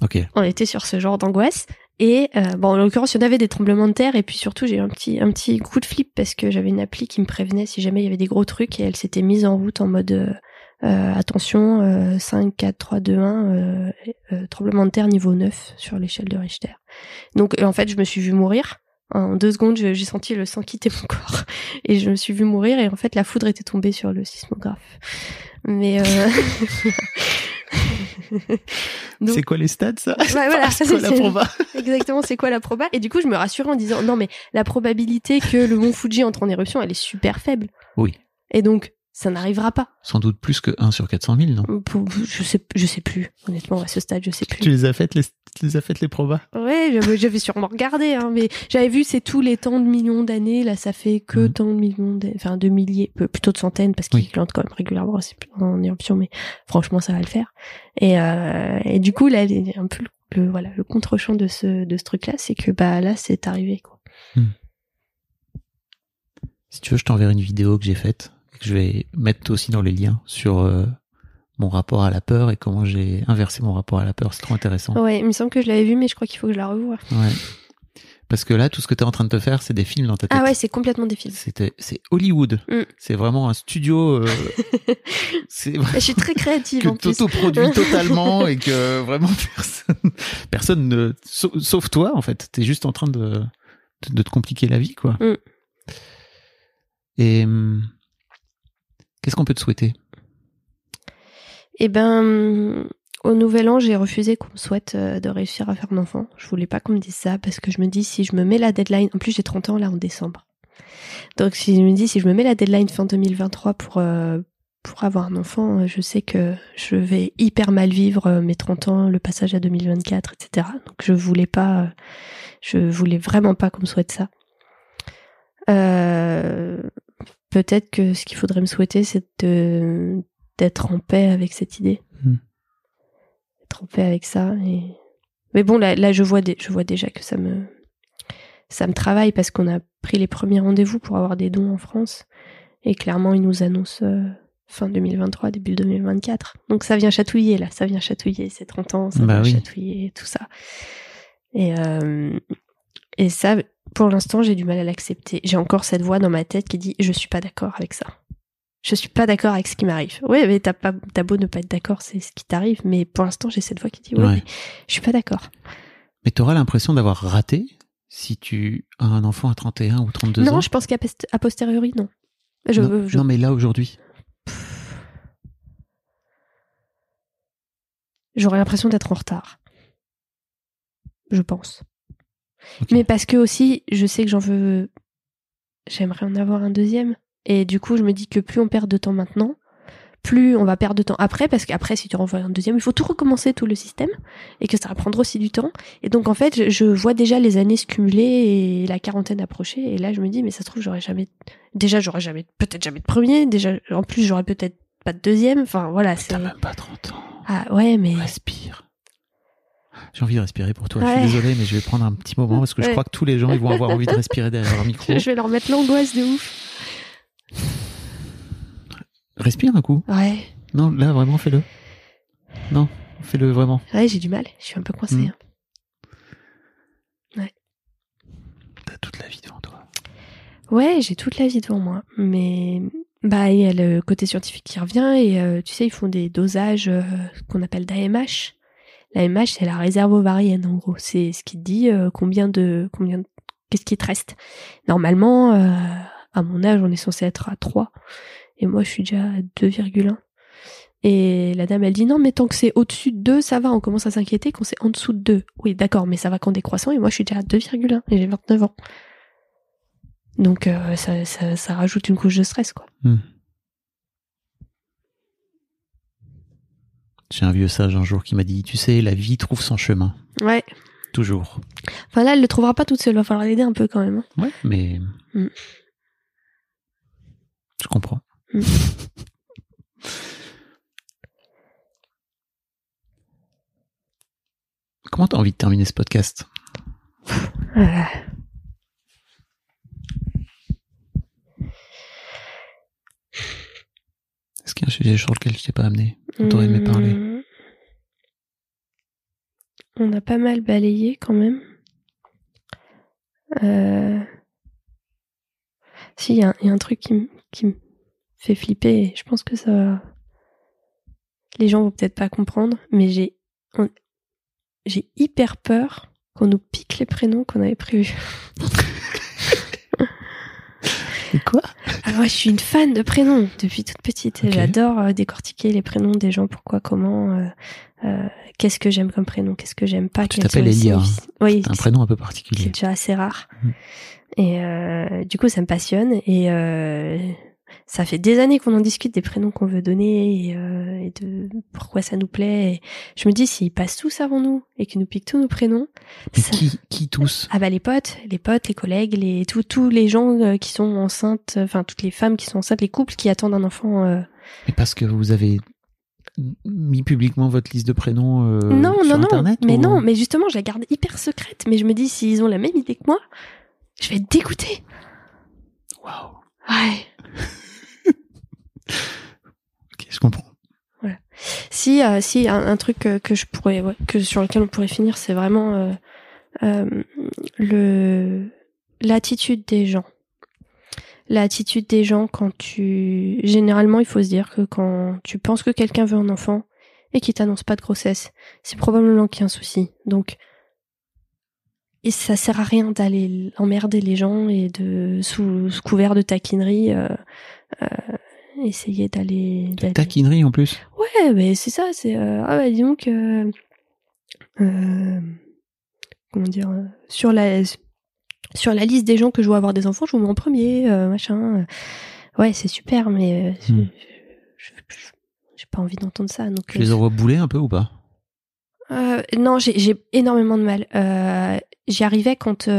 Ok. On était sur ce genre d'angoisse. Et euh, bon, en l'occurrence, il y en avait des tremblements de terre et puis surtout, j'ai eu un petit un petit coup de flip parce que j'avais une appli qui me prévenait si jamais il y avait des gros trucs et elle s'était mise en route en mode euh, attention, euh, 5, 4, 3, 2, 1, euh, euh, tremblement de terre niveau 9 sur l'échelle de Richter. Donc euh, en fait, je me suis vue mourir. En deux secondes, j'ai senti le sang quitter mon corps et je me suis vue mourir et en fait, la foudre était tombée sur le sismographe. Mais euh... C'est quoi les stats ça? Voilà, C'est quoi la proba Exactement, c'est quoi la proba? Et du coup, je me rassurais en disant non, mais la probabilité que le mont Fuji entre en éruption, elle est super faible. Oui. Et donc, ça n'arrivera pas. Sans doute plus que 1 sur 400 000, non? Je sais, je sais plus. Honnêtement, à ce stade, je sais plus. Tu les as faites les, tu les as faites les probas? Ouais, j'avais, j'avais sûrement regardé, hein, mais j'avais vu c'est tous les temps de millions d'années. Là, ça fait que Mhm. tant de millions, d'années- enfin de milliers, plutôt de centaines, parce qu'ils Oui. plantent quand même régulièrement c'est plus en éruption, mais franchement, ça va le faire. Et, euh, et du coup, là, les- un peu le, le- voilà, le contre-champ de ce de ce truc-là, c'est que bah là, c'est arrivé quoi. Si tu veux, je t'enverrai une vidéo que j'ai faite que je vais mettre aussi dans les liens sur euh, mon rapport à la peur et comment j'ai inversé mon rapport à la peur. C'est trop intéressant. Ouais, il me semble que je l'avais vu, mais je crois qu'il faut que je la revoie. Ouais. Parce que là, tout ce que tu es en train de te faire, c'est des films dans ta tête. Ah ouais, c'est complètement des films. C'est Hollywood. Mm. C'est vraiment un studio. euh, c'est Je suis très créative en que plus. t'auto-produis totalement et que vraiment personne, personne ne, sa- sauf toi en fait, t'es juste en train de, de te compliquer la vie quoi. Mm. Et hum, qu'est-ce qu'on peut te souhaiter? Eh ben, au nouvel an, j'ai refusé qu'on me souhaite euh, de réussir à faire un enfant. Je voulais pas qu'on me dise ça parce que je me dis si je me mets la deadline, en plus j'ai 30 ans là en décembre. Donc si je me dis si je me mets la deadline fin 2023 pour euh, pour avoir un enfant, euh, je sais que je vais hyper mal vivre mes 30 ans, le passage à 2024, etc. Donc je voulais pas, je voulais vraiment pas qu'on me souhaite ça. Euh, Peut-être que ce qu'il faudrait me souhaiter, c'est de d'être en paix avec cette idée, Hmm. être en paix avec ça. Et... Mais bon, là, là, je vois, dé- je vois déjà que ça me ça me travaille parce qu'on a pris les premiers rendez-vous pour avoir des dons en France. Et clairement, il nous annonce euh, fin 2023, début 2024. Donc ça vient chatouiller, là. Ça vient chatouiller. C'est 30 ans, ça Bah vient oui. chatouiller, tout ça. Et, euh, et ça, pour l'instant, j'ai du mal à l'accepter. J'ai encore cette voix dans ma tête qui dit Je suis pas d'accord avec ça. Je suis pas d'accord avec ce qui m'arrive. Oui, mais t'as pas, beau ne pas être d'accord, c'est ce qui t'arrive. Mais pour l'instant, j'ai cette voix qui dit Ouais, Ouais. mais je suis pas d'accord. Mais t'auras l'impression d'avoir raté si tu as un enfant à 31 ou 32 Non, ans? je pense qu'à posteriori, non. Je, non, je- non, mais là aujourd'hui. J'aurais l'impression d'être en retard. Je pense. Mais parce que aussi, je sais que j'en veux. J'aimerais en avoir un deuxième. Et du coup, je me dis que plus on perd de temps maintenant, plus on va perdre de temps après, parce qu'après, si tu renvoies un deuxième, il faut tout recommencer, tout le système, et que ça va prendre aussi du temps. Et donc, en fait, je, vois déjà les années se cumuler et la quarantaine approcher, et là, je me dis, mais ça se trouve, j'aurais jamais. Déjà, j'aurais jamais. Peut-être jamais de premier, déjà, en plus, j'aurais peut-être pas de deuxième. Enfin, voilà, c'est. T'as même pas 30 ans. Ah, ouais, mais. Respire. J'ai envie de respirer pour toi. Je Ouais. suis désolé, mais je vais prendre un petit moment parce que je Ouais. crois que tous les gens ils vont avoir envie de respirer derrière leur micro. Je vais leur mettre l'angoisse de ouf. Respire un coup. Ouais. Non, là vraiment fais-le. Non, fais-le vraiment. Ouais, j'ai du mal. Je suis un peu coincée. Mm. hein. T'as toute la vie devant toi. Ouais, j'ai toute la vie devant moi. Mais bah, il y a le côté scientifique qui revient et euh, tu sais, ils font des dosages euh, qu'on appelle d'AMH. L'AMH, c'est la réserve ovarienne en gros. C'est ce qui dit euh, combien de combien de- qu'est-ce qui te reste. Normalement, euh, à mon âge, on est censé être à 3 et moi, je suis déjà à 2,1. Et la dame, elle dit non, mais tant que c'est au-dessus de 2, ça va. On commence à s'inquiéter quand c'est en dessous de 2. Oui, d'accord, mais ça va qu'en décroissant et moi, je suis déjà à 2,1 et j'ai 29 ans. Donc euh, ça, ça, ça rajoute une couche de stress, quoi. J'ai un vieux sage un jour qui m'a dit, tu sais, la vie trouve son chemin. Ouais. Toujours. Enfin là, elle le trouvera pas toute seule. Va falloir l'aider un peu quand même. hein. Ouais, mais. Mm. Je comprends. Mm. Comment t'as envie de terminer ce podcast? Est-ce qu'il y a un sujet sur lequel je t'ai pas amené dont t'aurais aimé parler Hum. On a pas mal balayé quand même. Euh... Si, il y, a un- il y a un truc qui, me- qui me fait flipper. et Je pense que ça. Les gens vont peut-être pas comprendre, mais j'ai on- j'ai hyper peur qu'on nous pique les prénoms qu'on avait prévus. Quoi Ah, moi, je suis une fan de prénoms depuis toute petite. J'adore euh, décortiquer les prénoms des gens, pourquoi, comment, euh, euh, qu'est-ce que j'aime comme prénom, qu'est-ce que j'aime pas. Tu t'appelles les Elia, signifs- Oui, C'est un c'est prénom un peu c'est particulier. déjà assez rare. Mm. Et euh, du coup, ça me passionne. Et euh, ça fait des années qu'on en discute des prénoms qu'on veut donner et, euh, et de pourquoi ça nous plaît. Et je me dis, s'ils passent tous avant nous et qu'ils nous piquent tous nos prénoms, Mais ça- qui, qui tous? Ah bah les potes, les potes, les collègues, les tous tous les gens euh, qui sont enceintes, enfin toutes les femmes qui sont enceintes, les couples qui attendent un enfant. euh. Mais parce que vous avez mis publiquement votre liste de prénoms euh, non sur non non, Internet mais ou- non, mais justement je la garde hyper secrète. Mais je me dis s'ils ont la même idée que moi, je vais être dégoûtée. Waouh. Ouais. Ok, je comprends. Si euh, si un, truc que, je pourrais que sur lequel on pourrait finir, c'est vraiment euh, euh, l'attitude des gens. L'attitude des gens quand tu généralement il faut se dire que quand tu penses que quelqu'un veut un enfant et qu'il t'annonce pas de grossesse, c'est probablement qu'il y a un souci. Donc et ça sert à rien d'aller emmerder les gens et de sous, couvert de taquinerie euh, essayer d'aller taquinerie en plus. Ouais, mais c'est ça, c'est euh, ah bah dis donc euh, euh, comment dire euh, sur la sur la liste des gens que je veux avoir des enfants, je vous mets en premier, euh, machin. Ouais, c'est super, mais Hmm. j'ai pas envie d'entendre ça. Donc Tu les envoies bouler un peu ou pas? Non, j'ai énormément de mal. J'y arrivais quand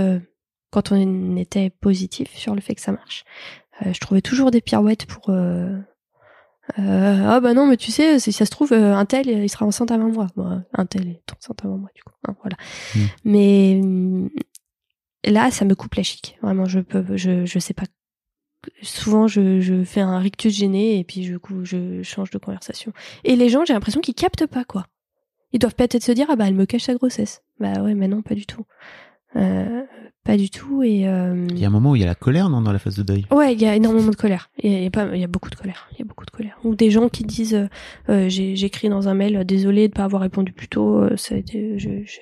quand on était positif sur le fait que ça marche. Euh, je trouvais toujours des pirouettes pour. euh, euh, ah bah non, mais tu sais, si ça se trouve, un tel, il sera enceinte avant moi. Bon, un tel est enceinte avant moi, du coup. Hein, voilà. Mm. Mais hum, là, ça me coupe la chic. Vraiment, je peux, je, je sais pas souvent je, je fais un rictus gêné et puis du coup je change de conversation. Et les gens, j'ai l'impression qu'ils captent pas quoi. Ils doivent peut-être se dire ah bah elle me cache sa grossesse. Bah ouais, mais non, pas du tout. Euh, pas du tout et euh, Il y a un moment où il y a la colère, non, dans la phase de deuil? Ouais, il y a énormément de colère. Il y a, il y a pas, il y a beaucoup de colère. Il y a beaucoup de colère. Ou des gens qui disent, euh, j'ai j'ai écrit dans un mail, désolé de pas avoir répondu plus tôt. ça a été, je- je-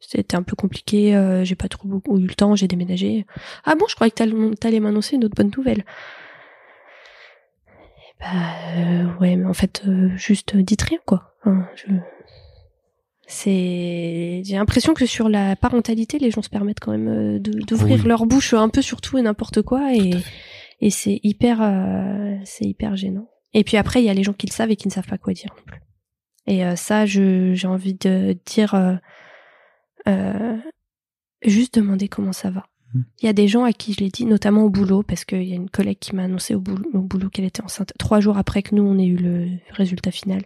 c'était un peu compliqué. euh, j'ai pas trop beaucoup eu le temps. J'ai déménagé. Ah bon, je croyais que t'allais m'annoncer une autre bonne nouvelle. Bah euh, ouais, mais en fait, euh, juste dites rien quoi. Hein, je... C'est, j'ai l'impression que sur la parentalité, les gens se permettent quand même euh, d'ouvrir Oui. leur bouche un peu sur tout et n'importe quoi et c'est hyper euh, c'est hyper gênant. Et puis après il y a les gens qui le savent et qui ne savent pas quoi dire non plus. Et euh, ça j'ai envie de dire euh, juste demander comment ça va. Mm. Il y a des gens à qui je l'ai dit, notamment au boulot, parce qu'il y a une collègue qui m'a annoncé au boulot, au boulot qu'elle était enceinte trois jours après que nous on ait eu le résultat final.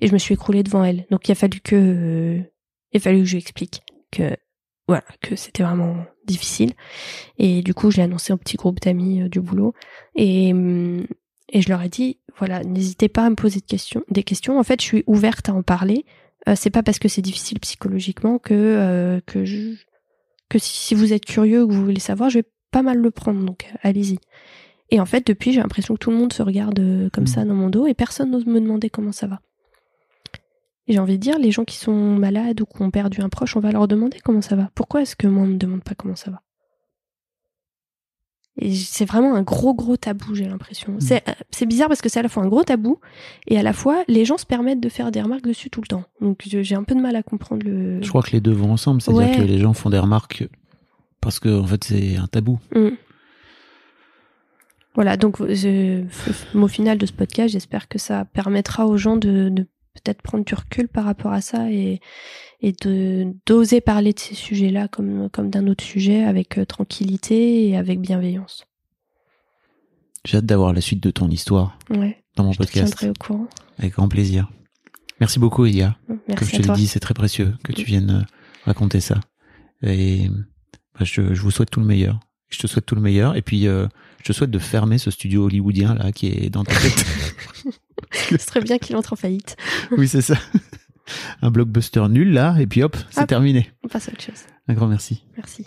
Et je me suis écroulée devant elle. Donc il a fallu que euh, il a fallu que je lui explique que voilà que c'était vraiment difficile. Et du coup je l'ai annoncé au petit groupe d'amis euh, du boulot. Et hum, et je leur ai dit voilà n'hésitez pas à me poser de questions, des questions. En fait je suis ouverte à en parler. Euh, c'est pas parce que c'est difficile psychologiquement que euh, que je que si, vous êtes curieux ou que vous voulez savoir, je vais pas mal le prendre, donc allez-y. Et en fait, depuis, j'ai l'impression que tout le monde se regarde comme Mhm. ça dans mon dos et personne n'ose me demander comment ça va. J'ai envie de dire, les gens qui sont malades ou qui ont perdu un proche, on va leur demander comment ça va. Pourquoi est-ce que moi, on me demande pas comment ça va? Et c'est vraiment un gros, gros tabou, j'ai l'impression. C'est euh, c'est bizarre parce que c'est à la fois un gros tabou et à la fois, les gens se permettent de faire des remarques dessus tout le temps. Donc j'ai un peu de mal à comprendre le... Je crois que les deux vont ensemble, c'est-à-dire Ouais. que les gens font des remarques parce que en fait c'est un tabou. Mm. Voilà, donc f- mot final de ce podcast, j'espère que ça permettra aux gens de, de peut-être prendre du recul par rapport à ça et, et de d'oser parler de ces sujets-là comme, comme d'un autre sujet avec euh, tranquillité et avec bienveillance. J'ai hâte d'avoir la suite de ton histoire Ouais, dans mon je te podcast tiendrai au courant. avec grand plaisir. Merci beaucoup Elia. Comme Merci je te l'ai dit, c'est très précieux que tu viennes euh, raconter ça. Et bah, je, je vous souhaite tout le meilleur. Je te souhaite tout le meilleur. Et puis, euh, je te souhaite de fermer ce studio hollywoodien là qui est dans ta tête. Ce serait bien qu'il entre en faillite. oui, c'est ça. Un blockbuster nul là, et puis hop, c'est Hop. terminé. On passe à autre chose. Un grand merci. Merci.